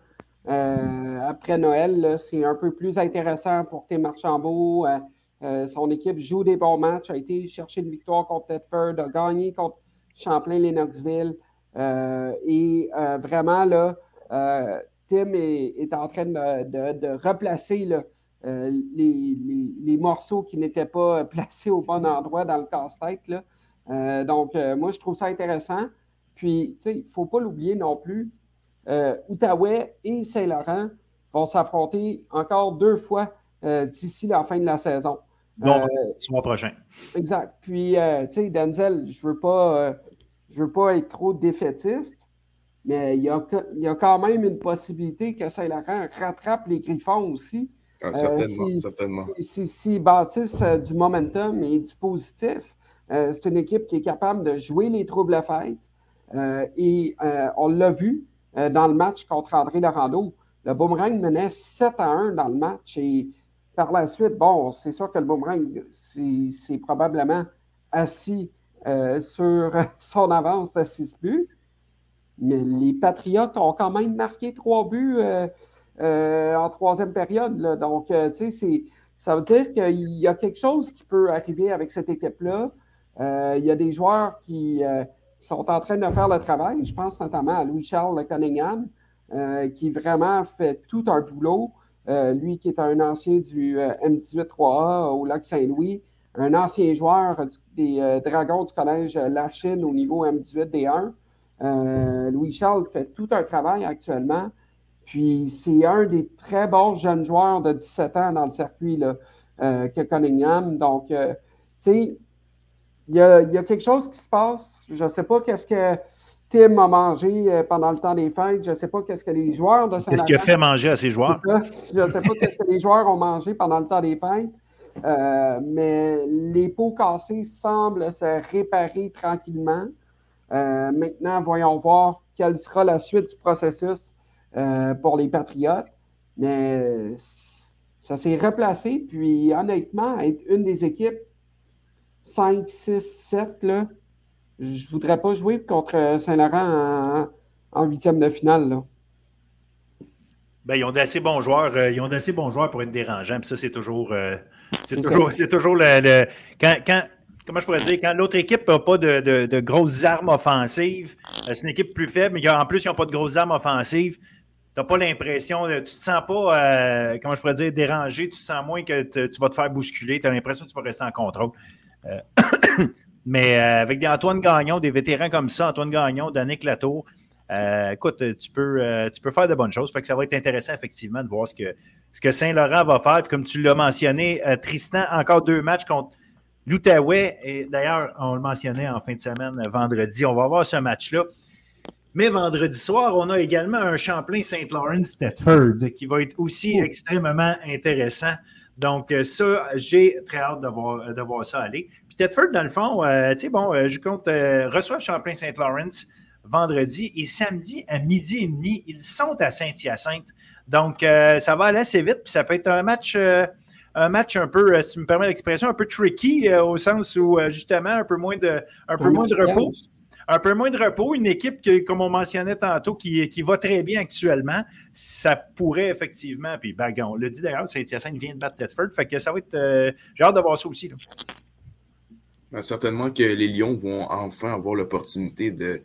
après Noël, c'est un peu plus intéressant pour tes Marchambault. Euh, son équipe joue des bons matchs, a été chercher une victoire contre Tedford, a gagné contre Champlain-Lennoxville. Euh, et euh, vraiment, là, Tim est, en train de, replacer les, morceaux qui n'étaient pas (laughs) placés au bon endroit dans le casse-tête. donc, moi, je trouve ça intéressant. Puis, il ne faut pas l'oublier non plus. Outaouais et Saint-Laurent vont s'affronter encore deux fois d'ici la fin de la saison. Donc, le mois prochain. Exact. Puis, euh, tu sais, Denzel, je ne veux, pas, euh, veux pas être trop défaitiste, mais il y, a, il y a quand même une possibilité que Saint-Laurent rattrape les Griffons aussi. Ah, certainement, euh, certainement. S'ils si, bâtissent du momentum et du positif, c'est une équipe qui est capable de jouer les troubles à fête. et on l'a vu dans le match contre André Larando. Le Boomerang menait 7 à 1 dans le match et par la suite, bon, c'est sûr que le boomerang, c'est probablement assis euh, sur (laughs) son avance de 6 buts. Mais les Patriotes ont quand même marqué trois buts euh, euh, en troisième période. Donc, tu sais, Ça veut dire qu'il y a quelque chose qui peut arriver avec cette équipe-là. Il y a des joueurs qui sont en train de faire le travail. Je pense notamment à Louis-Charles Cunningham, qui vraiment fait tout un boulot. Lui qui est un ancien du M18-3A au lac Saint-Louis, un ancien joueur des Dragons du Collège La Chine au niveau M18-D1. Louis-Charles fait tout un travail actuellement. Puis c'est un des très bons jeunes joueurs de 17 ans dans le circuit là, que Cunningham. Donc, tu sais, il y, a, quelque chose qui se passe. Je ne sais pas qu'est-ce que Tim a mangé euh, pendant le temps des fêtes. Je ne sais pas qu'est-ce que les joueurs de Qu'est-ce qu'il a fait manger à ses joueurs? Je ne sais pas qu'est-ce que les joueurs ont mangé pendant le temps des fêtes. Euh, mais les pots cassés semblent se réparer tranquillement. Euh, maintenant, voyons voir quelle sera la suite du processus pour les Patriotes. Mais ça s'est replacé. Puis, honnêtement, être une des équipes 5, 6, 7, là, je ne voudrais pas jouer contre Saint-Laurent en huitième de finale. Là. Ben, ils ont d'assez bons joueurs. Euh, ils ont d'assez bons joueurs pour être dérangeants. Puis ça, c'est toujours, euh, c'est toujours, c'est toujours le, quand, quand, comment je pourrais dire, quand l'autre équipe n'a pas de, de, de, grosses armes offensives, euh, c'est une équipe plus faible, mais en plus, ils n'ont pas de grosses armes offensives. Tu n'as pas l'impression, tu ne te sens pas, comment je pourrais dire, dérangé, tu te sens moins que tu vas te faire bousculer, tu as l'impression que tu vas rester en contrôle. Euh, mais euh, avec des Antoine Gagnon, des vétérans comme ça, Antoine Gagnon, Danick Latour, euh, écoute, tu peux, tu peux faire de bonnes choses. Fait que ça va être intéressant, effectivement, de voir ce que, ce que Saint-Laurent va faire. Puis comme tu l'as mentionné, Tristan, encore deux matchs contre l'Outaouais. Et d'ailleurs, on le mentionnait en fin de semaine, vendredi. On va avoir ce match-là. Mais vendredi soir, on a également un Champlain Saint Lawrence Thetford qui va être aussi extrêmement intéressant. Donc, euh, ça, j'ai très hâte de voir, de voir ça aller. Tedford, dans le fond, euh, tu sais, bon, euh, je compte, reçoit Champlain-Saint-Lawrence vendredi et samedi à midi et demi, ils sont à Saint-Hyacinthe. Donc, ça va aller assez vite, puis ça peut être un match un match un peu, si tu me permets l'expression, un peu tricky au sens où justement un peu moins de, un peu moins de repos un peu moins de repos, une équipe, que, comme on mentionnait tantôt, qui, qui, va très bien actuellement, ça pourrait effectivement, puis ben, on l'a dit d'ailleurs, Saint-Hyacinthe vient de battre Tedford, fait que ça va être, euh, j'ai hâte de voir ça aussi. Ben, certainement que les Lions vont enfin avoir l'opportunité de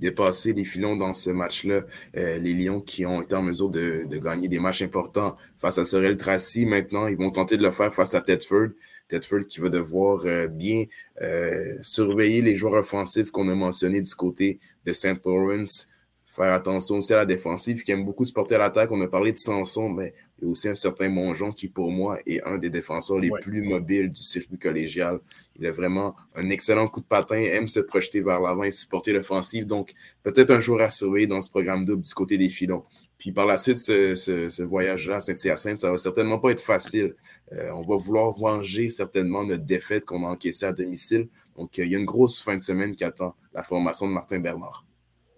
dépasser les filons dans ce match-là. Euh, les Lions qui ont été en mesure de, gagner des matchs importants face à Sorel Tracy, maintenant, ils vont tenter de le faire face à Tedford. Tedford qui va devoir euh, bien euh, surveiller les joueurs offensifs qu'on a mentionnés du côté de St. Lawrence. Faire attention aussi à la défensive qui aime beaucoup se porter à l'attaque. On a parlé de Sanson, mais il y a aussi un certain Mongeon qui, pour moi, est un des défenseurs les plus mobiles du circuit collégial. Il a vraiment un excellent coup de patin, aime se projeter vers l'avant et supporter l'offensive. Donc, peut-être un joueur à surveiller dans ce programme double du côté des filons. Puis par la suite, ce, voyage-là à Saint-Hyacinthe, ça va certainement pas être facile. Euh, on va vouloir venger certainement notre défaite qu'on a encaissée à domicile. Donc, il y a une grosse fin de semaine qui attend la formation de Martin Bernard.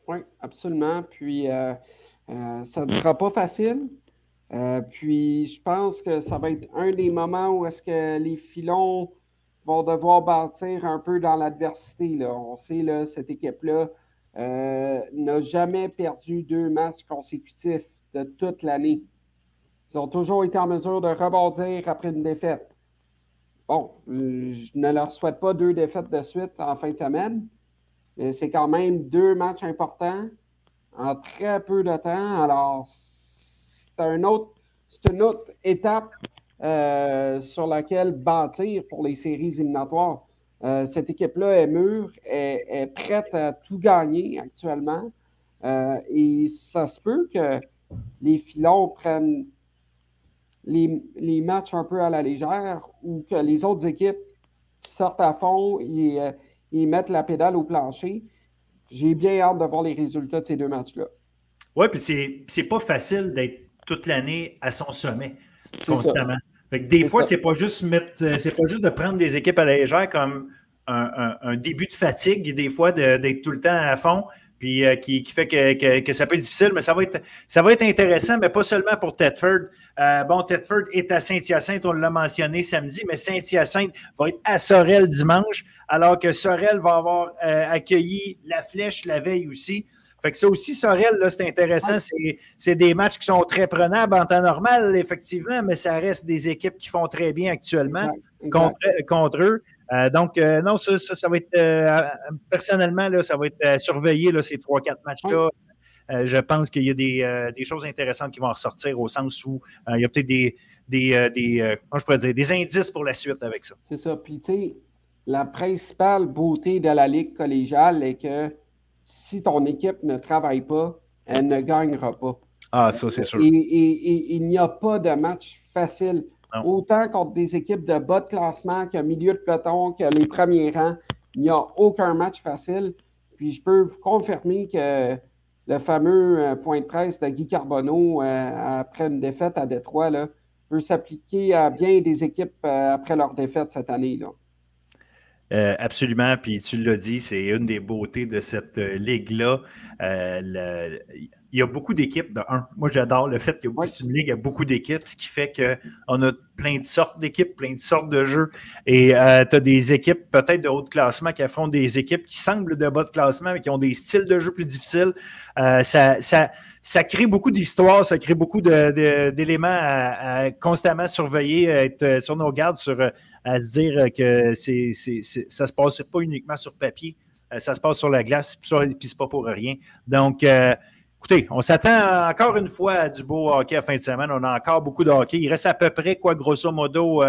Oui, absolument. Puis, euh, euh, ça ne sera pas facile. puis, je pense que ça va être un des moments où est-ce que les filons vont devoir bâtir un peu dans l'adversité. On sait, là, cette équipe-là, euh, n'a jamais perdu deux matchs consécutifs de toute l'année. Ils ont toujours été en mesure de rebondir après une défaite. Bon, je ne leur souhaite pas deux défaites de suite en fin de semaine, c'est quand même deux matchs importants en très peu de temps. Alors, c'est un autre, une autre étape euh, sur laquelle bâtir pour les séries éliminatoires. Euh, cette équipe-là est mûre, est, prête à tout gagner actuellement. Euh, et ça se peut que les filons prennent les, les, matchs un peu à la légère ou que les autres équipes sortent à fond et, et mettent la pédale au plancher. J'ai bien hâte de voir les résultats de ces deux matchs-là. Oui, puis c'est pas facile d'être toute l'année à son sommet constamment des fois, c'est pas juste mettre, euh, c'est pas juste de prendre des équipes à la légère comme un, début de fatigue, des fois, d'être tout le temps à fond, puis euh, qui, fait que, ça peut être difficile, mais ça va être, ça va être intéressant, mais pas seulement pour Tedford. Euh, bon, Tedford est à Saint-Hyacinthe, on l'a mentionné samedi, mais Saint-Hyacinthe va être à Sorel dimanche, alors que Sorel va avoir accueilli la flèche la veille aussi. Fait que ça aussi, Sorel, là, c'est intéressant. C'est des matchs qui sont très prenables en temps normal, effectivement, mais ça reste des équipes qui font très bien actuellement Contre, eux. Euh, donc, euh, non, ça, ça, va être euh, personnellement, là, ça va être surveillé là, ces trois, quatre matchs-là. je pense qu'il y a des, des, choses intéressantes qui vont ressortir au sens où il y a peut-être des, des, des je pourrais dire, des indices pour la suite avec ça. C'est ça. Puis, tu sais, la principale beauté de la Ligue collégiale est que si ton équipe ne travaille pas, elle ne gagnera pas. Ah, ça, c'est sûr. Et, il n'y a pas de match facile. Autant contre des équipes de bas de classement que milieu de peloton, que les premiers rangs, il n'y a aucun match facile. Puis je peux vous confirmer que le fameux euh, point de presse de Guy Carbonneau euh, après une défaite à Détroit là, peut s'appliquer à bien des équipes euh, après leur défaite cette année. Là. Euh, absolument, puis tu l'as dit, c'est une des beautés de cette ligue-là. Il y a beaucoup d'équipes. De un, moi, j'adore le fait qu'il y a une ligue a beaucoup d'équipes, ce qui fait qu'on a plein de sortes d'équipes, plein de sortes de jeux. Et tu as des équipes peut-être de haut de classement qui affrontent des équipes qui semblent de bas de classement, mais qui ont des styles de jeu plus difficiles. ça, ça, crée beaucoup d'histoires, ça crée beaucoup d'éléments à, à, constamment surveiller, être sur nos gardes sur à se dire que c'est, ça ne se passe pas uniquement sur papier, euh, ça se passe sur la glace, puis ce n'est pas pour rien. Donc, euh, écoutez, on s'attend encore une fois à du beau hockey à fin de semaine. On a encore beaucoup de hockey. Il reste à peu près, quoi, grosso modo,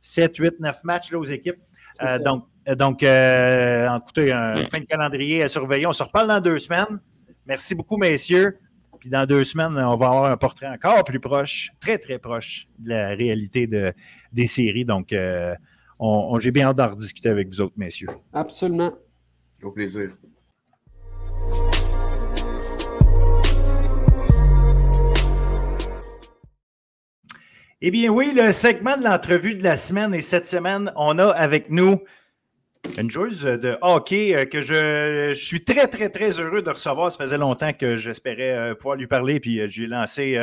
7, 8, 9 matchs là, aux équipes. Euh, donc, donc écoutez, un fin de calendrier à surveiller. On se reparle dans deux semaines. Merci beaucoup, messieurs. Puis dans deux semaines, on va avoir un portrait encore plus proche, très, très proche de la réalité de, des séries. Donc, euh, on, j'ai bien hâte d'en rediscuter avec vous autres, messieurs. Absolument. Au plaisir. Eh bien oui, le segment de l'entrevue de la semaine et cette semaine, on a avec nous une joueuse de hockey euh, que je, suis très, très, très heureux de recevoir. Ça faisait longtemps que j'espérais euh, pouvoir lui parler, puis euh, j'ai lancé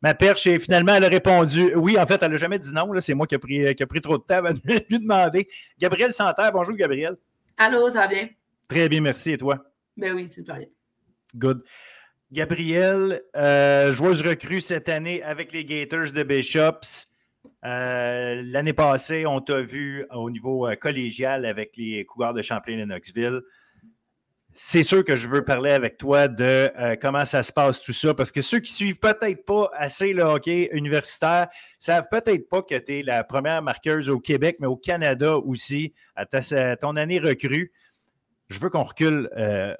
ma perche et finalement, elle a répondu oui. En fait, elle n'a jamais dit non. C'est moi qui ai, pris, qui pris trop de temps à lui demander. Gabriel Santerre, bonjour Gabriel. Allô, ça va bien? Très bien, merci. Et toi? Ben oui, c'est bien. Good. Gabriel, joueuse recrue cette année avec les Gators de Bishops. Euh, l'année passée, on t'a vu au niveau euh, collégial avec les Cougars de Champlain et Knoxville. C'est sûr que je veux parler avec toi de euh, comment ça se passe tout ça, parce que ceux qui suivent peut-être pas assez le hockey universitaire savent peut-être pas que tu es la première marqueuse au Québec, mais au Canada aussi, à, ton année recrue. Je veux qu'on recule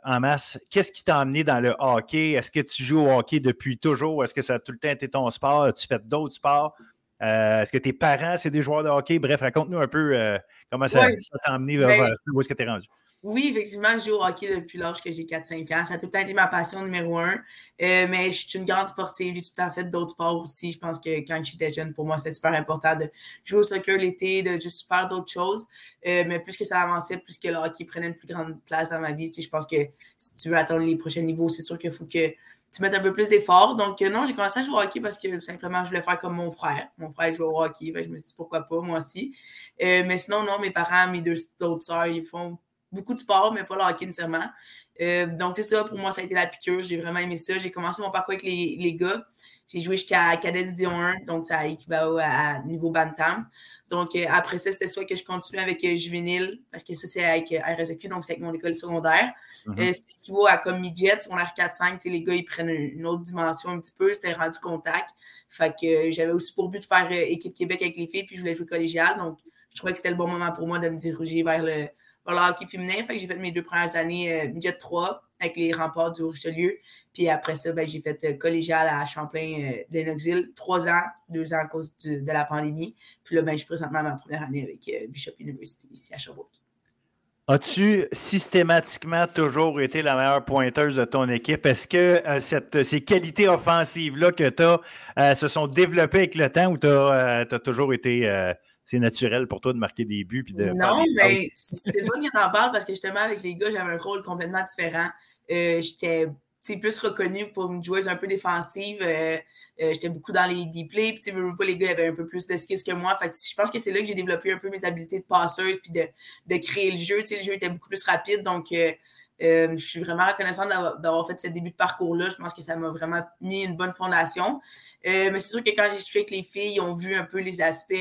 en masse. Qu'est-ce qui t'a amené dans le hockey? Est-ce que tu joues au hockey depuis toujours? Est-ce que ça a tout le temps été ton sport? As-tu fait d'autres sports? Euh, est-ce que tes parents, c'est des joueurs de hockey? Bref, raconte-nous un peu euh, comment ça, t'a emmené vers ben, où est-ce que tu es rendu? Oui, effectivement, je joue au hockey depuis l'âge que j'ai 4-5 ans. Ça a tout le temps été ma passion numéro un. Euh, mais je suis une grande sportive. J'ai tout le temps fait d'autres sports aussi. Je pense que quand j'étais jeune, pour moi, c'était super important de jouer au soccer l'été, de juste faire d'autres choses. mais plus que ça avançait, plus que le hockey prenait une plus grande place dans ma vie. je pense que si tu veux atteindre les prochains niveaux, c'est sûr qu'il faut que tu mets un peu plus d'efforts. Donc, euh, non, j'ai commencé à jouer au hockey parce que simplement, je voulais faire comme mon frère. Mon frère joue au hockey. je me suis dit pourquoi pas, moi aussi. Euh, mais sinon, non, mes parents, mes deux autres soeurs, ils font beaucoup de sport, mais pas le hockey nécessairement. Euh, donc, c'est ça, pour moi, ça a été la piqûre. J'ai vraiment aimé ça. J'ai commencé mon parcours avec les, les gars. J'ai joué jusqu'à Cadet Division 1, donc ça équivaut à niveau Bantam. Donc, euh, après ça, c'était soit que je continue avec euh, juvénile, parce que ça, c'est avec euh, RSEQ, donc c'est avec mon école secondaire. Mm -hmm. c'est équivaut à comme midget, secondaire 4-5, les gars, ils prennent une autre dimension un petit peu, c'était rendu contact. Fait que j'avais aussi pour but de faire équipe Québec avec les filles, puis je voulais jouer collégial. Donc, je trouvais que c'était le bon moment pour moi de me diriger vers le, vers le hockey féminin. Fait que j'ai fait mes deux premières années midget 3 avec les remparts du Richelieu. Puis après ça, ben, j'ai fait euh, collégial à Champlain euh, de Knoxville, trois ans, deux ans à cause de la pandémie. Puis là, ben, je suis présentement ma première année avec euh, Bishop University ici à Sherbrooke. As-tu systématiquement toujours été la meilleure pointeuse de ton équipe? Est-ce que cette, ces qualités offensives-là que tu as se sont développées avec le temps ou tu as, toujours été. c'est naturel pour toi de marquer des buts? Puis de non, mais c'est bon qu'on en parle parce que justement, avec les gars, j'avais un rôle complètement différent. J'étais plus reconnue pour une joueuse un peu défensive. Euh, euh, j'étais beaucoup dans les deep plays. Puis, pas, les gars avaient un peu plus de skills que moi. Fait je pense que c'est là que j'ai développé un peu mes habiletés de passeuse puis de, de créer le jeu. le jeu était beaucoup plus rapide. Donc, euh, je suis vraiment reconnaissante d'avoir fait ce début de parcours-là. Je pense que ça m'a vraiment mis une bonne fondation. Mais c'est sûr que quand j'ai avec les filles, ils ont vu un peu les aspects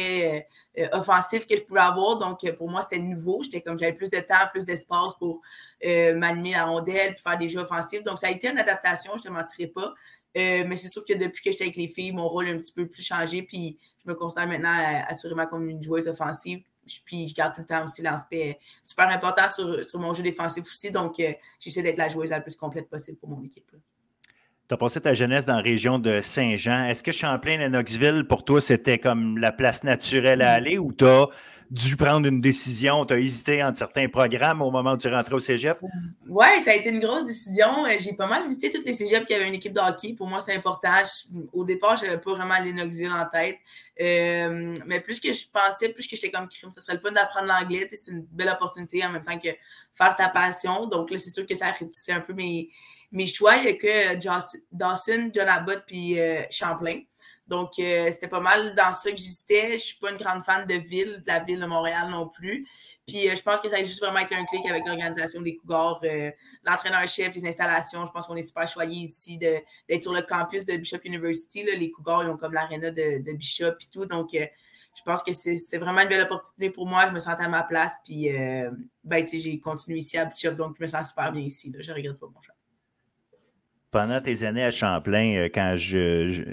offensifs que je pouvais avoir. Donc, pour moi, c'était nouveau. J'étais comme j'avais plus de temps, plus d'espace pour m'animer la rondelle, puis faire des jeux offensifs. Donc, ça a été une adaptation, je ne te mentirai pas. mais c'est sûr que depuis que j'étais avec les filles, mon rôle a un petit peu plus changé. Puis je me considère maintenant assurément comme une joueuse offensive. Puis je garde tout le temps aussi l'aspect super important sur, sur, mon jeu défensif aussi. Donc, euh, j'essaie d'être la joueuse la plus complète possible pour mon équipe. Tu as passé ta jeunesse dans la région de Saint-Jean. Est-ce que Champlain-Lennoxville, pour toi, c'était comme la place naturelle à aller ou tu as dû prendre une décision? Tu as hésité entre certains programmes au moment où tu rentrais au cégep? Oui, ça a été une grosse décision. Euh, j'ai pas mal visité toutes les cégeps qui avaient une équipe de hockey. Pour moi, c'est important. au départ, je n'avais pas vraiment Lennoxville en tête. Euh, mais plus que je pensais, plus que j'étais comme crime, ce serait le fun d'apprendre l'anglais. C'est une belle opportunité en même temps que faire ta passion. Donc là, c'est sûr que ça a répliqué un peu mes, mes choix. Il y a que Dawson, John Abbott puis euh, Champlain. Donc, euh, c'était pas mal dans ça que j'étais. Je suis pas une grande fan de ville, de la ville de Montréal non plus. Puis, euh, je pense que ça a juste vraiment été un clic avec l'organisation des Cougars, euh, l'entraîneur-chef, les installations. Je pense qu'on est super choyés ici d'être sur le campus de Bishop University. Les Cougars, ils ont comme l'aréna de, Bishop et tout. Donc, je pense que c'est vraiment une belle opportunité pour moi. Je me sentais à ma place. Puis, ben, j'ai continué ici à Bishop. Donc, je me sens super bien ici. Je regrette pas mon choix pendant tes années à Champlain, euh, quand je,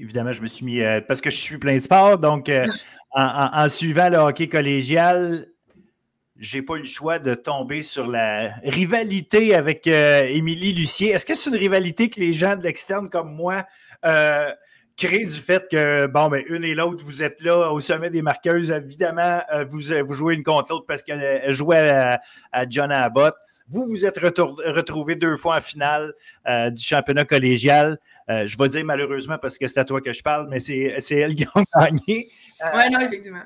évidemment, je me suis mis, euh, parce que je suis plein de sport, donc euh, (laughs) en, suivant le hockey collégial, j'ai pas eu le choix de tomber sur la rivalité avec Émilie Lucier. Est-ce que c'est une rivalité que les gens de l'externe comme moi créent du fait que, bon, ben, une et l'autre, vous êtes là au sommet des marqueuses, évidemment, vous, vous jouez une contre l'autre parce qu'elle jouait à, à John Abbott. Vous vous êtes retrouvé deux fois en finale euh, du championnat collégial. Euh, je vais dire malheureusement parce que c'est à toi que je parle, mais c'est elle qui a (laughs) gagné. Euh, oui, non, effectivement.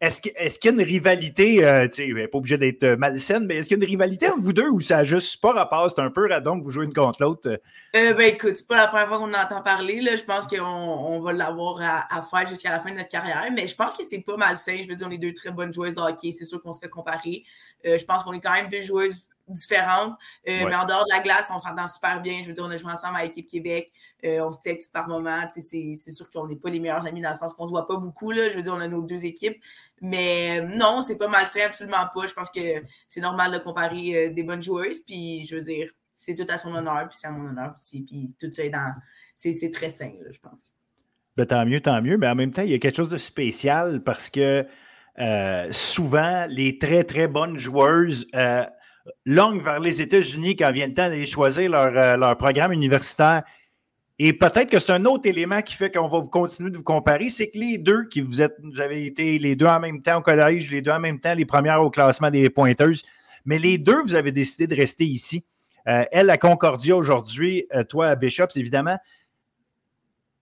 Est-ce qu'il y a une rivalité, tu sais, pas obligé d'être malsaine, mais est-ce qu'il y a une rivalité entre vous deux ou ça n'a juste pas rapport, c'est un peu radon que vous jouez une contre l'autre? ben écoute, c'est pas la première fois qu'on entend parler. Là. Je pense qu'on on va l'avoir à, faire jusqu'à la fin de notre carrière, mais je pense que c'est pas malsain. Je veux dire, on est deux très bonnes joueuses de hockey, c'est sûr qu'on se fait comparer. je pense qu'on est quand même deux joueuses différentes. Euh, mais en dehors de la glace, on s'entend super bien. Je veux dire, on a joué ensemble à l'équipe Québec. Euh, on se texte par moment. C'est sûr qu'on n'est pas les meilleurs amis dans le sens qu'on ne se voit pas beaucoup. Là. Je veux dire, on a nos deux équipes. Mais euh, non, c'est pas malsain, absolument pas. Je pense que c'est normal de comparer des bonnes joueuses. Puis, je veux dire, c'est tout à son honneur. Puis, c'est à mon honneur aussi. Puis, tout ça est dans. C'est très sain, je pense. Ben, tant mieux, tant mieux. Mais en même temps, il y a quelque chose de spécial parce que souvent, les très, très bonnes joueuses longue vers les États-Unis quand vient le temps d'aller choisir leur, euh, leur, programme universitaire. Et peut-être que c'est un autre élément qui fait qu'on va vous continuer de vous comparer, c'est que les deux qui vous êtes, vous avez été les deux en même temps au collège, les deux en même temps les premières au classement des pointeuses, mais les deux, vous avez décidé de rester ici. Euh, elle, à Concordia aujourd'hui, euh, toi à Bishops, évidemment.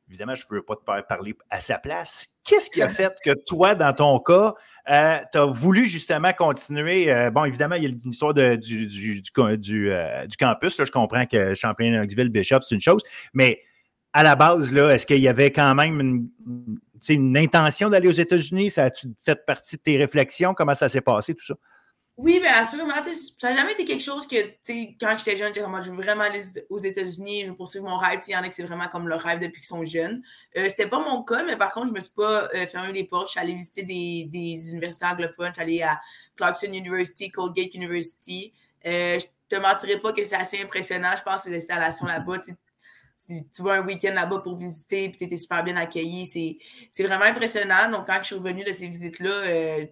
Évidemment, je ne veux pas te parler à sa place. Qu'est-ce qui a (laughs) fait que toi, dans ton cas, euh, tu as voulu justement continuer. Euh, bon, évidemment, il y a l'histoire du, du, euh, du, campus. Là, je comprends que Champlain-Knoxville, Bishop, c'est une chose. Mais à la base, est-ce qu'il y avait quand même une, une intention d'aller aux États-Unis? Ça a-tu fait partie de tes réflexions? Comment ça s'est passé, tout ça? Oui, bien assurément. Ça n'a jamais été quelque chose que, quand j'étais jeune, j'étais je veux vraiment aller aux États-Unis, je veux poursuivre mon rêve. Il y en a qui c'est vraiment comme le rêve depuis qu'ils sont jeunes. Euh, C'était pas mon cas, mais par contre, je me suis pas euh, fermé les portes. Je suis allée visiter des, des universités anglophones. Je suis allée à Clarkson University, Colgate University. Euh, je te mentirais pas que c'est assez impressionnant, je pense, ces installations là-bas tu, tu vas un week-end là-bas pour visiter, puis tu étais super bien accueilli. C'est vraiment impressionnant. Donc, quand je suis revenue de ces visites-là, euh,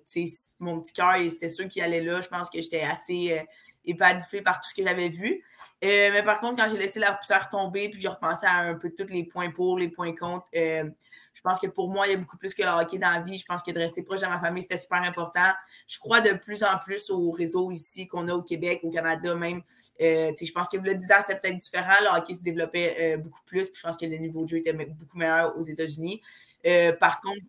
mon petit cœur, c'était sûr qu'il allait là. Je pense que j'étais assez euh, par tout ce que j'avais vu. Euh, mais par contre, quand j'ai laissé la poussière tomber, puis j'ai repensé à un peu tous les points pour, les points contre, euh, je pense que pour moi, il y a beaucoup plus que le hockey dans la vie. Je pense que de rester proche de ma famille, c'était super important. Je crois de plus en plus au réseau ici qu'on a au Québec, au Canada même. Euh, je pense que le 10 ans, c'était peut-être différent. Le hockey se développait euh, beaucoup plus. Puis je pense que le niveau de jeu était beaucoup meilleur aux États-Unis. Euh, par contre,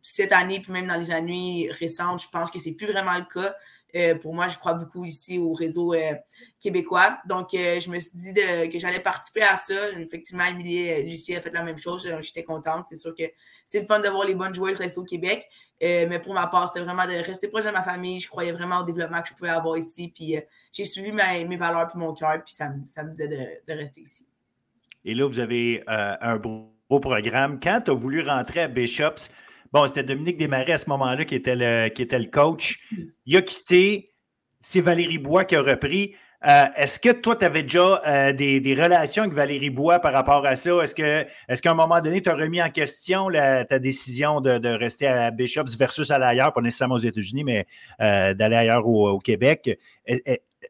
cette année, puis même dans les années récentes, je pense que c'est plus vraiment le cas. Euh, pour moi, je crois beaucoup ici au réseau euh, québécois. Donc, euh, je me suis dit que j'allais participer à ça. Effectivement, Emilie Lucie a fait la même chose. J'étais contente. C'est sûr que c'est le fun de voir les bonnes joueurs rester au Québec. mais pour ma part, c'était vraiment de rester proche de ma famille. Je croyais vraiment au développement que je pouvais avoir ici. Puis j'ai suivi mes, valeurs puis mon cœur, puis ça, me disait de, rester ici. Et là, vous avez un beau, programme. Quand tu as voulu rentrer à Bishops, bon, c'était Dominique Desmarais à ce moment-là qui, était le, qui était le coach. Il a quitté. C'est Valérie Bois qui a repris. Euh, est-ce que toi, tu avais déjà euh, des, relations avec Valérie Bois par rapport à ça? Est-ce qu'à un moment donné, tu as remis en question ta décision de, rester à Bishops versus aller ailleurs, pas nécessairement aux États-Unis, mais euh, d'aller ailleurs au, Québec?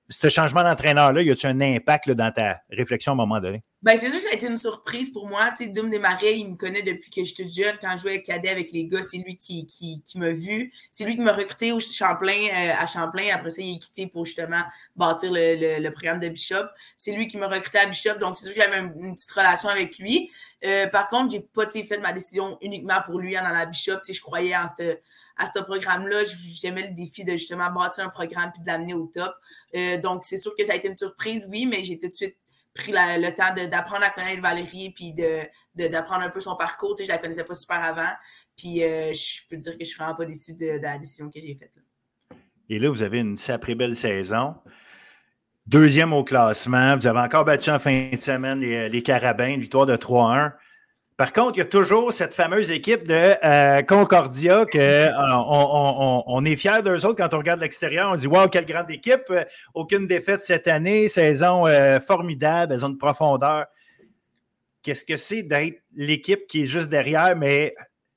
Ce changement d'entraîneur-là, y a-t-il un impact dans ta réflexion à un moment donné? Ben, c'est sûr que ça a été une surprise pour moi. Tu sais, Doom il me connaît depuis que j'étais jeune. Quand je jouais cadet avec les gars, c'est lui qui, qui, qui m'a vu. C'est lui qui m'a recruté au Champlain, euh, à Champlain. Après ça, il est quitté pour justement bâtir le, le, programme de Bishop. C'est lui qui m'a recruté à Bishop. Donc, c'est sûr que j'avais une, petite relation avec lui. Euh, par contre, j'ai pas fait ma décision uniquement pour lui en allant à Bishop. Je croyais en cette à ce programme-là. J'aimais le défi de justement bâtir un programme puis de l'amener au top. Euh, donc, c'est sûr que ça a été une surprise, oui, mais j'ai tout de suite pris le temps d'apprendre à connaître Valérie puis d'apprendre de, un peu son parcours. Tu sais, je la connaissais pas super avant. Puis euh, je peux dire que je suis vraiment pas déçue de, la décision que j'ai faite. Et là, vous avez une sacrée belle saison. Deuxième au classement. Vous avez encore battu en fin de semaine les, les Carabins, victoire de 3-1. Par contre, il y a toujours cette fameuse équipe de euh, Concordia que euh, est fiers d'eux autres quand on regarde l'extérieur. On dit Waouh, quelle grande équipe! Aucune défaite cette année, saison euh, formidable, saison de profondeur. Qu'est-ce que c'est d'être l'équipe qui est juste derrière, mais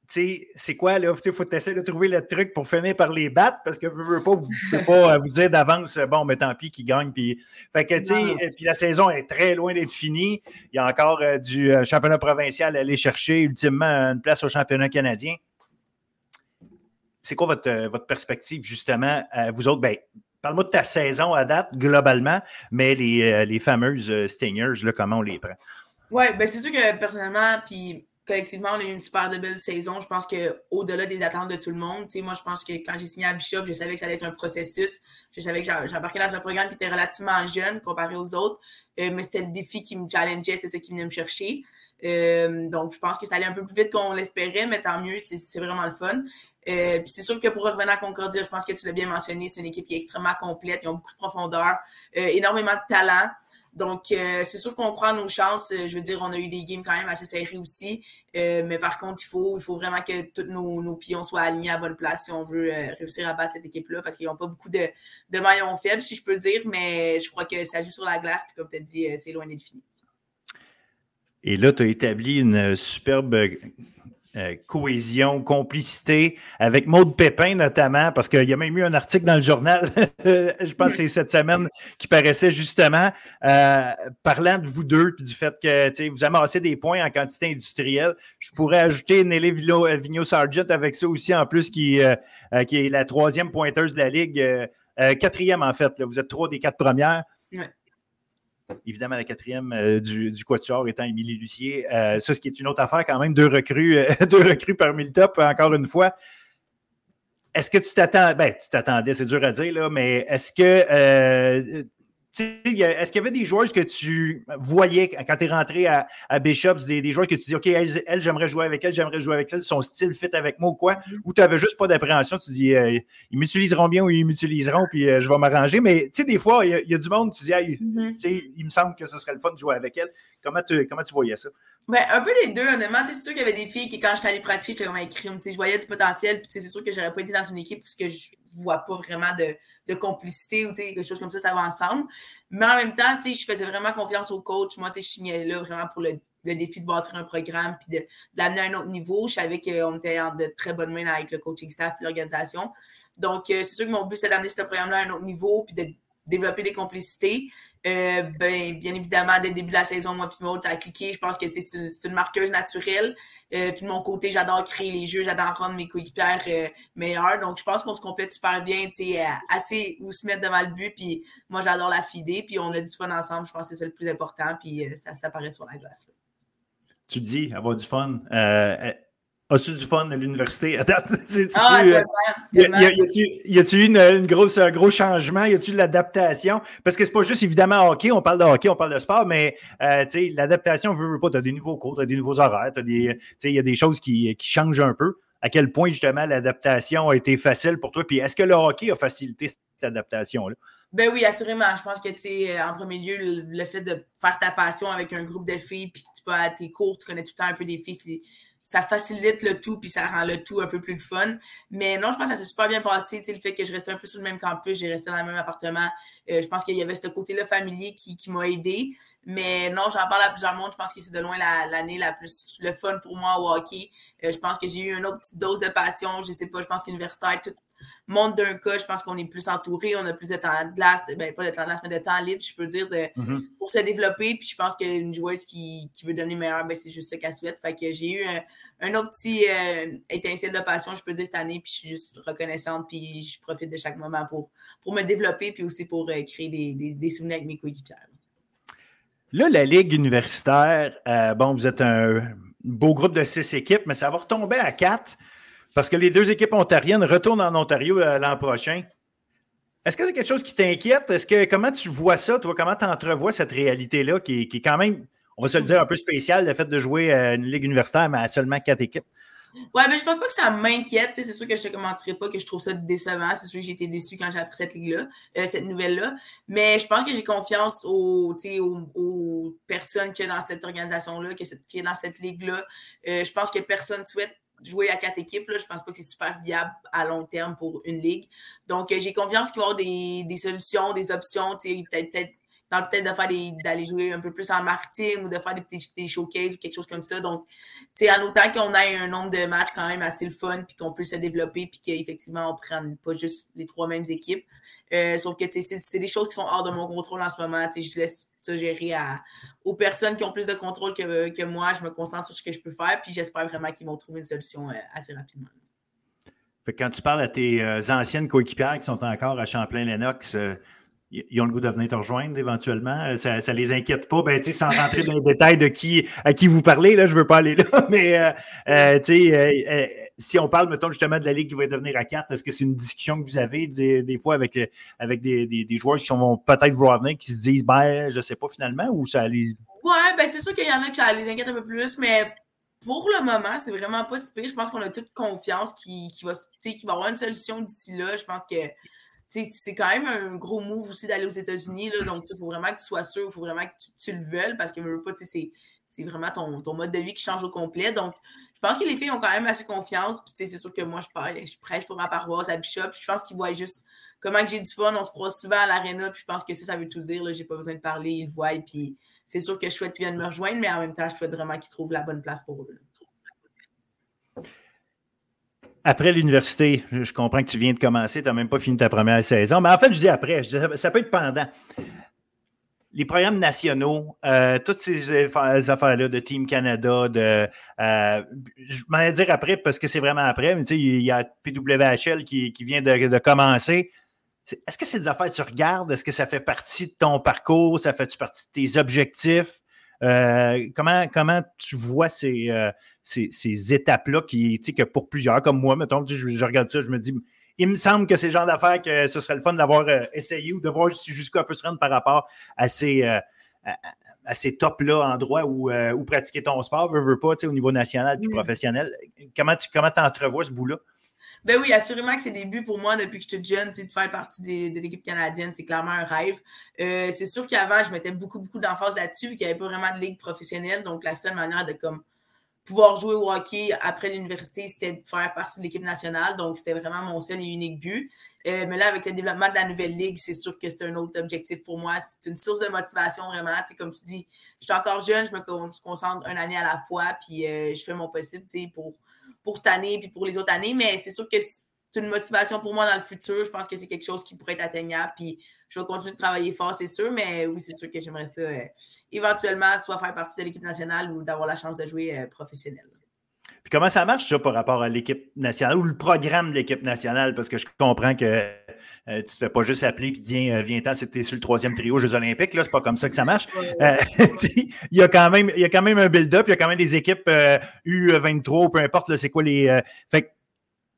c'est quoi, là? Il faut essayer de trouver le truc pour finir par les battre parce que vous ne pas, vous ne pouvez pas euh, vous dire d'avance, bon, mais tant pis, qui gagne. Puis, fait que, euh, puis la saison est très loin d'être finie. Il y a encore euh, du championnat provincial à aller chercher, ultimement, une place au championnat canadien. C'est quoi votre, votre perspective, justement, vous autres? Ben, Parle-moi de ta saison à date, globalement, mais les, les fameuses Stingers, là, comment on les prend? Oui, ben c'est sûr que personnellement, puis collectivement, on a eu une super de belle saison. Je pense qu'au-delà des attentes de tout le monde, moi, je pense que quand j'ai signé à Bishop, je savais que ça allait être un processus. Je savais que j'embarquais dans un programme qui était relativement jeune comparé aux autres, euh, mais c'était le défi qui me challengeait, c'est ça qui venait me chercher. Euh, donc, je pense que ça allait un peu plus vite qu'on l'espérait, mais tant mieux, c'est vraiment le fun. Euh, puis c'est sûr que pour revenir à Concordia, je pense que tu l'as bien mentionné, c'est une équipe qui est extrêmement complète, ils ont beaucoup de profondeur, énormément de talent. Donc, euh, c'est sûr qu'on prend nos chances. Euh, je veux dire, on a eu des games quand même assez serrés aussi. Euh, mais par contre, il faut, il faut vraiment que tous nos, pions soient alignés à bonne place si on veut réussir à battre cette équipe-là, parce qu'ils n'ont pas beaucoup de, de maillons faibles, si je peux dire. Mais je crois que ça joue sur la glace. Puis comme tu as dit, c'est loin d'être fini. Et là, tu as établi une superbe euh, cohésion, complicité avec Maude Pépin notamment, parce qu'il y a même eu un article dans le journal, (laughs) je pense que c'est cette semaine, qui paraissait justement euh, parlant de vous deux, puis du fait que vous amassez des points en quantité industrielle. Je pourrais ajouter Nelly Vigno Sargent avec ça aussi, en plus, qui, euh, qui est la troisième pointeuse de la Ligue. quatrième, en fait. Vous êtes trois des quatre premières. Évidemment, la quatrième euh, du, du, Quatuor étant Émilie Lucier. Euh, ça, ce qui est une autre affaire quand même, deux recrues, euh, (laughs) deux recrues parmi le top, encore une fois. Est-ce que tu t'attends, ben, tu t'attendais, c'est dur à dire, là, mais est-ce que est-ce qu'il y avait des joueurs que tu voyais quand tu es rentré à, à Bishops, des, joueurs que tu dis, OK, elle, j'aimerais jouer avec elle, j'aimerais jouer avec elle, son style fit avec moi ou quoi, ou tu n'avais juste pas d'appréhension, tu dis, euh, ils m'utiliseront bien ou ils m'utiliseront, puis euh, je vais m'arranger. Mais tu sais, des fois, il y, a du monde, tu dis, mm-hmm. il me semble que ce serait le fun de jouer avec elle. Comment tu, comment tu voyais ça? Ben, un peu les deux, honnêtement. C'est sûr qu'il y avait des filles qui, quand j'étais allée pratiquer, j'étais comme un crime. Je voyais du potentiel, puis c'est sûr que j'aurais pas été dans une équipe parce que je vois pas vraiment de de complicité ou quelque chose comme ça, ça va ensemble. Mais en même temps, je faisais vraiment confiance au coach. Moi, je signais là vraiment pour le, défi de bâtir un programme puis de, l'amener à un autre niveau. Je savais qu'on était en de très bonnes mains avec le coaching staff et l'organisation. Donc, euh, c'est sûr que mon but, c'est d'amener ce programme-là à un autre niveau puis de développer des complicités. Euh, ben, bien évidemment, dès le début de la saison, moi puis Maud, ça a cliqué. Je pense que c'est une, marqueuse naturelle. Euh, puis de mon côté, j'adore créer les jeux, j'adore rendre mes coéquipières euh, meilleurs. Donc, je pense qu'on se complète super bien, tu assez où se mettre devant le but. Puis moi, j'adore la fider. Puis on a du fun ensemble. Je pense que c'est le plus important. Puis ça s'apparaît sur la glace. Tu dis avoir du fun. As-tu du fun à l'université? (laughs) À date? Ah, euh, y a-tu eu une, grosse, un gros changement? Y a-tu de l'adaptation? Parce que c'est pas juste évidemment hockey, on parle de hockey, on parle de sport, mais euh, l'adaptation veut, veut pas. Tu as des nouveaux cours, tu as des nouveaux horaires, il y a des choses qui, qui, changent un peu. à quel point justement l'adaptation a été facile pour toi? Puis est-ce que le hockey a facilité cette adaptation-là? Ben oui, assurément. Je pense que, tu sais, en premier lieu, le, fait de faire ta passion avec un groupe de filles, puis tu vas à tes cours, tu connais tout le temps un peu des filles, ça facilite le tout, puis ça rend le tout un peu plus fun. Mais non, je pense que ça s'est super bien passé. Tu sais, le fait que je restais un peu sur le même campus, j'ai resté dans le même appartement. Euh, je pense qu'il y avait ce côté-là familier qui, qui m'a aidé. Mais non, j'en parle à plusieurs monde. Je pense que c'est de loin l'année la, plus le fun pour moi au hockey. Euh, je pense que j'ai eu une autre petite dose de passion. Je sais pas, je pense qu'universitaire, tout, monde d'un cas, je pense qu'on est plus entouré, on a plus de temps de glace, ben pas de temps de glace, mais de temps libre, je peux dire, de, mm-hmm. pour se développer. Puis je pense qu'une joueuse qui, qui veut devenir meilleure, ben c'est juste ça qu'elle souhaite. Fait que j'ai eu un, autre petit euh, étincelle de passion, je peux dire, cette année, puis je suis juste reconnaissante, puis je profite de chaque moment pour, pour me développer, puis aussi pour euh, créer des, des, souvenirs avec mes coéquipiers. Là, la Ligue universitaire, euh, bon, vous êtes un beau groupe de six équipes, mais ça va retomber à quatre. Parce que les deux équipes ontariennes retournent en Ontario euh, l'an prochain. Est-ce que c'est quelque chose qui t'inquiète? Est-ce que comment tu vois ça? Comment tu entrevois cette réalité-là qui, est quand même, on va se le dire, un peu spéciale, le fait de jouer euh, une ligue universitaire, mais à seulement quatre équipes? Ouais, mais je pense pas que ça m'inquiète. C'est sûr que je te commenterai pas que je trouve ça décevant. C'est sûr que j'ai été déçu quand j'ai appris cette ligue-là, euh, cette nouvelle-là. Mais je pense que j'ai confiance aux, aux, personnes qui sont dans cette organisation-là, qui, est dans cette ligue-là. je pense que personne souhaite jouer à quatre équipes, là, je pense pas que c'est super viable à long terme pour une ligue. Donc, euh, j'ai confiance qu'il va y avoir des, solutions, des options, peut-être peut peut-être de faire d'aller jouer un peu plus en marketing ou de faire des petits des showcases ou quelque chose comme ça. Donc, tu en autant qu'on ait un nombre de matchs quand même assez le fun, puis qu'on peut se développer, puis qu'effectivement, on prenne pas juste les trois mêmes équipes. Euh, sauf que c'est des choses qui sont hors de mon contrôle en ce moment. Je laisse ça gérer à, aux personnes qui ont plus de contrôle que, que, moi. Je me concentre sur ce que je peux faire, puis j'espère vraiment qu'ils vont trouver une solution euh, assez rapidement. quand tu parles à tes euh, anciennes coéquipières qui sont encore à Champlain-Lennox, ils ont le goût de venir te rejoindre éventuellement. Ça ne les inquiète pas. Ben, sans rentrer dans les (laughs) détails de qui, à qui vous parlez, là, je ne veux pas aller là, (laughs) mais si on parle, mettons, justement de la Ligue qui va devenir à carte, est-ce que c'est une discussion que vous avez des, fois avec, euh, avec des, des, joueurs qui vont peut-être vouloir venir, qui se disent, ben, je ne sais pas finalement, ou ça les. Ouais, ben c'est sûr qu'il y en a qui les inquiète un peu plus, mais pour le moment, c'est vraiment pas si pire. Je pense qu'on a toute confiance qu'il qui va, qu va avoir une solution d'ici là. Je pense que c'est quand même un gros move aussi d'aller aux États-Unis. Donc, il faut vraiment que tu sois sûr, il faut vraiment que tu, le veuilles parce que c'est vraiment ton, ton, mode de vie qui change au complet. Donc, je pense que les filles ont quand même assez confiance. Puis, c'est sûr que moi, je parle, je prêche pour ma paroisse à Bishop. je pense qu'ils voient juste comment j'ai du fun. On se croise souvent à l'aréna. Puis, je pense que ça, ça veut tout dire. J'ai pas besoin de parler. Ils le voient. Puis, c'est sûr que je souhaite qu'ils viennent me rejoindre, mais en même temps, je souhaite vraiment qu'ils trouvent la bonne place pour eux. Après l'université, je comprends que tu viens de commencer, tu n'as même pas fini ta première saison. Mais en fait, je dis après, ça peut être pendant les programmes nationaux, euh, toutes ces affaires-là de Team Canada, de, euh, je m'en vais dire après parce que c'est vraiment après, mais tu sais, il y a PWHL qui, vient de, commencer. Est-ce que c'est des affaires que tu regardes? Est-ce que ça fait partie de ton parcours? Ça fait partie de tes objectifs? Euh, comment, comment tu vois ces, ces, étapes-là qui, tu sais, que pour plusieurs, comme moi, mettons, je, je regarde ça, je me dis, il me semble que c'est le genre d'affaires que ce serait le fun d'avoir euh, essayé ou de voir jusqu'où on peut se rendre par rapport à ces, euh, à, ces tops-là, endroits où, euh, où, pratiquer ton sport, veux, veux pas, au niveau national et professionnel. Comment tu comment entrevois ce bout-là? Ben oui, assurément que c'est des buts pour moi depuis que je suis jeune, de faire partie de l'équipe canadienne, c'est clairement un rêve. c'est sûr qu'avant, je mettais beaucoup, beaucoup d'emphase là-dessus, vu qu'il n'y avait pas vraiment de ligue professionnelle. Donc, la seule manière de comme pouvoir jouer au hockey après l'université, c'était de faire partie de l'équipe nationale. Donc, c'était vraiment mon seul et unique but. Euh, mais là, avec le développement de la nouvelle ligue, c'est sûr que c'est un autre objectif pour moi. C'est une source de motivation vraiment. comme tu dis, je suis encore jeune, je me concentre une année à la fois, puis euh, je fais mon possible pour, pour cette année puis pour les autres années. Mais c'est sûr que c'est une motivation pour moi dans le futur. Je pense que c'est quelque chose qui pourrait être atteignable. Puis je vais continuer de travailler fort, c'est sûr, mais oui, c'est sûr que j'aimerais ça euh, éventuellement soit faire partie de l'équipe nationale ou d'avoir la chance de jouer euh, professionnel. Puis comment ça marche, ça, par rapport à l'équipe nationale ou le programme de l'équipe nationale? Parce que je comprends que euh, tu ne te fais pas juste appeler et dire viens-t'en, c'était sur le troisième trio aux Jeux Olympiques. Là, c'est pas comme ça que ça marche. (laughs) il, y a quand même, il y a quand même un build-up, il y a quand même des équipes U23 ou peu importe, c'est quoi les. fait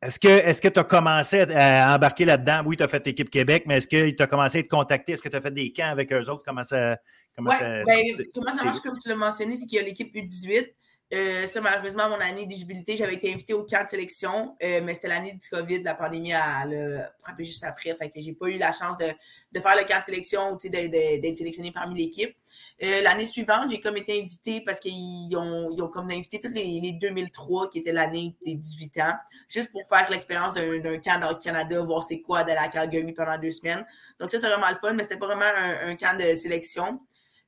est-ce que tu as commencé à embarquer là-dedans? Oui, tu as fait l'équipe Québec, mais est-ce que tu as commencé à te contacter? Est-ce que tu as fait des camps avec eux autres? Comment ça, comment ça, ben, comment ça marche, comme tu l'as mentionné, c'est qu'il y a l'équipe U18. Euh, ça, malheureusement, mon année d'éligibilité, j'avais été invitée au camp de sélection, euh, mais c'était l'année du COVID, la pandémie a, a frappé juste après. Fait que j'ai pas eu la chance de, de faire le camp de sélection ou d'être sélectionné parmi l'équipe. Euh, l'année suivante, j'ai comme été invitée parce qu'ils ont, ils ont comme invité tous les, les 2003, qui était l'année des 18 ans, juste pour faire l'expérience d'un camp dans le Canada, voir c'est quoi de la Calgary pendant deux semaines. Donc ça, c'est vraiment le fun, mais c'était pas vraiment un, un camp de sélection.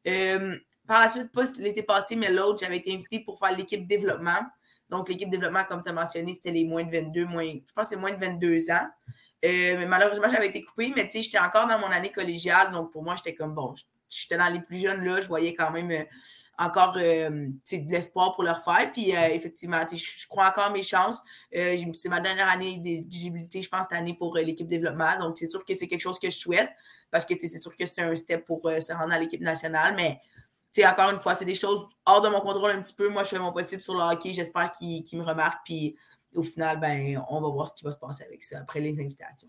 Euh, par la suite, pas l'été passé, mais l'autre, j'avais été invitée pour faire l'équipe développement. Donc, l'équipe développement, comme tu as mentionné, c'était les moins de 22, moins, je pense que c'est moins de 22 ans. Euh, mais malheureusement, j'avais été coupée, mais tu sais, j'étais encore dans mon année collégiale. Donc, pour moi, j'étais comme bon, j'étais dans les plus jeunes là, je voyais quand même euh, encore euh, de l'espoir pour leur faire. Puis effectivement, je crois encore mes chances. c'est ma dernière année d'éligibilité, je pense, cette année pour l'équipe développement. Donc, c'est sûr que c'est quelque chose que je souhaite parce que c'est sûr que c'est un step pour se rendre à l'équipe nationale. Mais encore une fois, c'est des choses hors de mon contrôle un petit peu. Moi, je fais mon possible sur le hockey. J'espère qu'il me remarque. Puis au final, ben, on va voir ce qui va se passer avec ça après les invitations.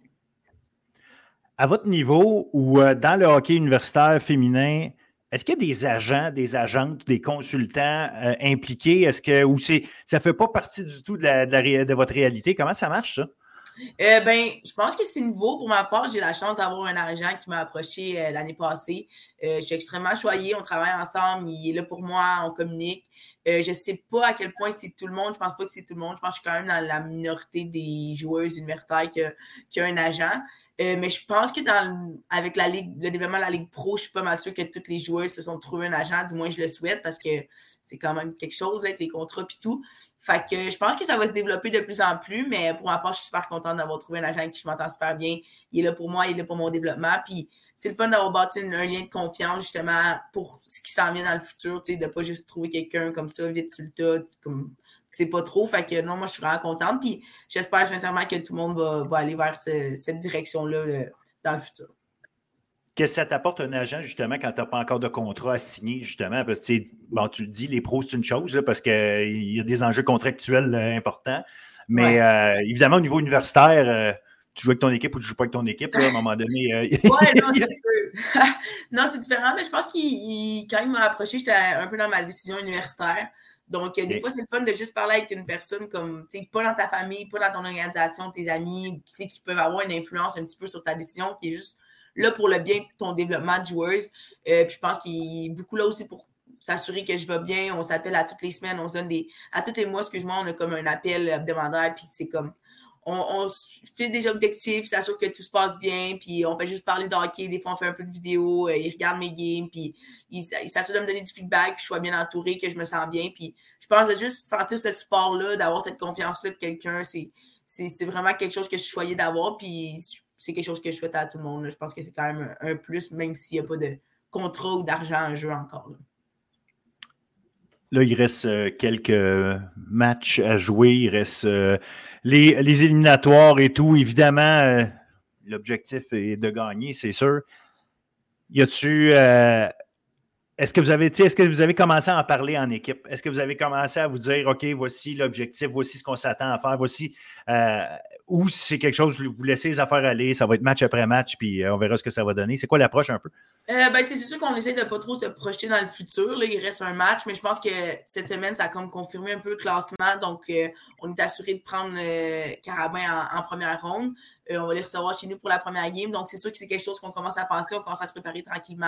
À votre niveau ou euh, dans le hockey universitaire féminin, est-ce qu'il y a des agents, des agentes, des consultants euh, impliqués? Est-ce que ou ça ne fait pas partie du tout de, de votre réalité? Comment ça marche, ça? Euh, ben, je pense que c'est nouveau. Pour ma part, j'ai la chance d'avoir un agent qui m'a approché euh, l'année passée. Euh, je suis extrêmement choyée. On travaille ensemble. Il est là pour moi. On communique. je ne sais pas à quel point c'est tout le monde. Je pense pas que c'est tout le monde. Je pense que je suis quand même dans la minorité des joueuses universitaires qui qui a un agent. Euh, mais je pense que dans, avec la ligue, le développement de la Ligue Pro, je suis pas mal sûr que toutes les joueurs se sont trouvés un agent, du moins je le souhaite, parce que c'est quand même quelque chose avec les contrats et tout. Fait que je pense que ça va se développer de plus en plus, mais pour ma part, je suis super contente d'avoir trouvé un agent avec qui je m'entends super bien. Il est là pour moi, il est là pour mon développement. Puis c'est le fun d'avoir bâti un lien de confiance justement pour ce qui s'en vient dans le futur, tu sais, de pas juste trouver quelqu'un comme ça, vite sur le tas, comme c'est pas trop. Fait que non, moi, je suis vraiment contente. Puis j'espère sincèrement que tout le monde va, aller vers cette direction-là dans le futur. Qu'est-ce que ça t'apporte un agent, justement, quand tu n'as pas encore de contrat à signer, justement? Parce que, bon, tu le dis, les pros, c'est une chose, parce qu'il y a des enjeux contractuels euh, importants. Mais euh, évidemment, au niveau universitaire, euh, tu joues avec ton équipe ou tu ne joues pas avec ton équipe, à un moment donné. (laughs) oui, non, (laughs) c'est (laughs) non, c'est différent, mais je pense qu'il, quand il m'a approché, j'étais un peu dans ma décision universitaire. Donc, des fois, c'est le fun de juste parler avec une personne comme, tu sais, pas dans ta famille, pas dans ton organisation, tes amis, qui, qui peuvent avoir une influence un petit peu sur ta décision, qui est juste là pour le bien de ton développement de joueuse. Euh, puis je pense qu'il est beaucoup là aussi pour s'assurer que je vais bien. On s'appelle à toutes les semaines, on se donne des. À tous les mois, excuse-moi, on a comme un appel hebdomadaire, puis c'est comme on, fait des objectifs, s'assure que tout se passe bien, puis on fait juste parler de hockey. Des fois, on fait un peu de vidéo, euh, il regarde mes games, puis il, s'assure de me donner du feedback, puis je sois bien entouré, que je me sens bien. Puis je pense que juste sentir ce support-là, d'avoir cette confiance-là de quelqu'un, c'est, vraiment quelque chose que je suis choyée d'avoir, puis c'est quelque chose que je souhaite à tout le monde. Je pense que c'est quand même un, plus, même s'il n'y a pas de contrat ou d'argent en jeu encore. Là. il reste euh, quelques matchs à jouer. Il reste les, éliminatoires et tout, évidemment, euh, l'objectif est de gagner, c'est sûr. Y a-tu. Euh, est-ce que vous avez est-ce que vous avez commencé à en parler en équipe? Est-ce que vous avez commencé à vous dire OK, voici l'objectif, voici ce qu'on s'attend à faire, voici euh, ou c'est quelque chose, vous laissez les affaires aller, ça va être match après match, puis on verra ce que ça va donner. C'est quoi l'approche un peu? ben, c'est sûr qu'on essaie de ne pas trop se projeter dans le futur. Il reste un match, mais je pense que cette semaine, ça a comme confirmé un peu le classement. Donc, on est assuré de prendre Carabin en, première ronde. on va les recevoir chez nous pour la première game. Donc, c'est sûr que c'est quelque chose qu'on commence à penser. On commence à se préparer tranquillement.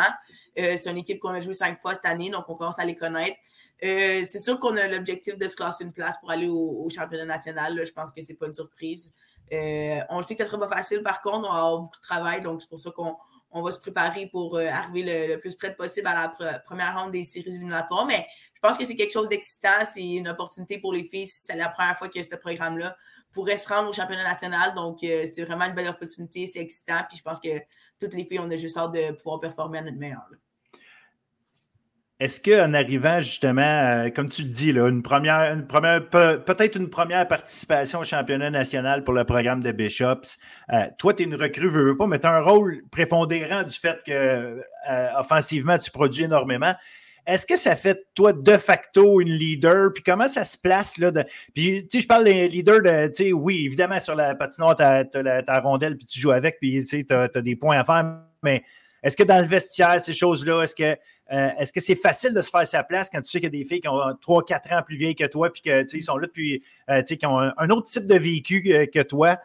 c'est une équipe qu'on a joué cinq fois cette année, donc on commence à les connaître. c'est sûr qu'on a l'objectif de se classer une place pour aller au, championnat national. Je pense que ce n'est pas une surprise. On le sait que ce ne sera pas facile, par contre, on va avoir beaucoup de travail. Donc, c'est pour ça qu'on on va se préparer pour arriver le, plus près possible à la première ronde des séries éliminatoires. Mais je pense que c'est quelque chose d'excitant. C'est une opportunité pour les filles. C'est la première fois que ce programme-là pourrait se rendre au championnat national. Donc, euh, c'est vraiment une belle opportunité. C'est excitant. Puis je pense que toutes les filles, on a juste hâte de pouvoir performer à notre meilleur. Est-ce qu'en arrivant justement, euh, comme tu le dis, une première, une première peut-être une première participation au championnat national pour le programme de Bishops, euh, toi, tu es une recrue, veux, pas, mais tu as un rôle prépondérant du fait que offensivement, tu produis énormément. Est-ce que ça fait, toi, de facto, une leader? Puis comment ça se place? Là, Puis, tu sais, je parle des leaders de, tu sais, oui, évidemment, sur la patinoire, tu as, ta rondelle, puis tu joues avec, puis tu sais, as, des points à faire. Mais est-ce que dans le vestiaire, ces choses-là, est-ce que est-ce que c'est facile de se faire sa place quand tu sais qu'il y a des filles qui ont 3-4 ans plus vieilles que toi, puis qu'ils sont là depuis, qui ont un, autre type de véhicule que toi,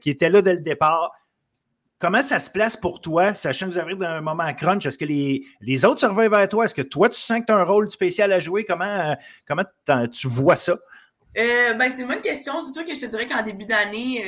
qui étaient là dès le départ? Comment ça se place pour toi, sachant que vous arrivez dans un moment crunch? Est-ce que les, les autres se reviennent vers toi? Est-ce que toi, tu sens que tu as un rôle spécial à jouer? Comment, comment tu vois ça? Euh, ben, c'est une bonne question. C'est sûr que je te dirais qu'en début d'année,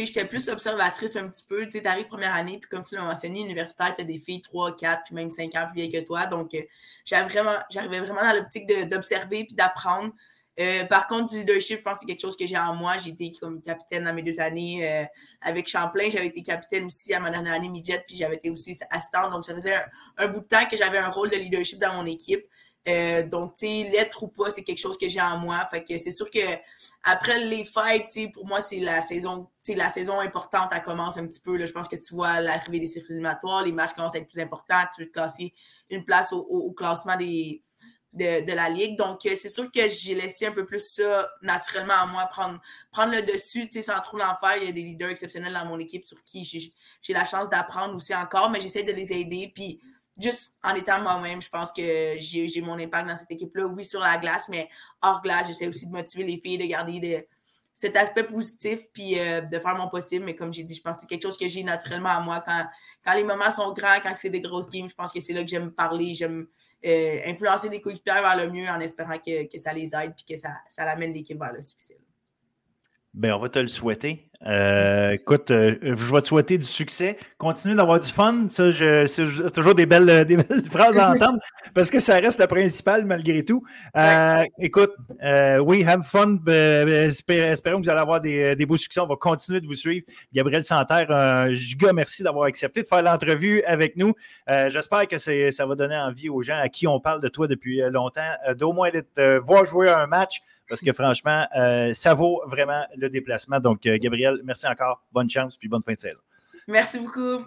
euh, j'étais plus observatrice un petit peu. Tu arrives première année, puis comme tu l'as mentionné, universitaire, tu as des filles 3, 4, puis même 5 ans plus vieilles que toi. Donc, euh, j'arrivais vraiment, vraiment dans l'optique d'observer puis d'apprendre. Euh, par contre, du leadership, je pense que c'est quelque chose que j'ai en moi. J'ai été comme capitaine dans mes deux années euh, avec Champlain. J'avais été capitaine aussi à ma dernière année midget, puis j'avais été aussi assistante. Donc, ça faisait un bout de temps que j'avais un rôle de leadership dans mon équipe. Euh, donc, tu sais, l'être ou pas, c'est quelque chose que j'ai en moi. Fait que c'est sûr que après les fêtes, tu sais, pour moi, c'est la saison, tu la saison importante, elle commence un petit peu. Là. Je pense que tu vois l'arrivée des circuits éliminatoires, les matchs commencent à être plus importants. Tu veux te classer une place au, classement des, de, la Ligue. Donc, euh, c'est sûr que j'ai laissé un peu plus ça naturellement à moi, prendre, prendre le dessus, tu sais, sans trop l'en faire. Il y a des leaders exceptionnels dans mon équipe sur qui j'ai la chance d'apprendre aussi encore, mais j'essaie de les aider. Puis, juste en étant moi-même, je pense que j'ai mon impact dans cette équipe-là. Oui, sur la glace, mais hors glace, j'essaie aussi de motiver les filles, de garder cet aspect positif, puis euh, de faire mon possible. Mais comme j'ai dit, je pense que c'est quelque chose que j'ai naturellement à moi. Quand, quand les moments sont grands, quand c'est des grosses games, je pense que c'est là que j'aime parler, j'aime euh, influencer les coéquipiers vers le mieux en espérant que, que ça les aide, puis que ça, ça amène l'équipe vers le succès. Ben, on va te le souhaiter. Euh, écoute, euh, je vais te souhaiter du succès. Continue d'avoir du fun. Ça, c'est toujours des belles, des belles (laughs) phrases à (laughs) entendre parce que ça reste le principal malgré tout. Euh, écoute, oui, have fun. espérons que vous allez avoir des, beaux succès. On va continuer de vous suivre. Gabriel Santerre, un giga merci d'avoir accepté de faire l'entrevue avec nous. J'espère que ça va donner envie aux gens à qui on parle de toi depuis longtemps d'au moins de voir jouer un match parce que franchement, euh, ça vaut vraiment le déplacement. Donc, euh, Gabriel, merci encore. Bonne chance puis bonne fin de saison. Merci beaucoup.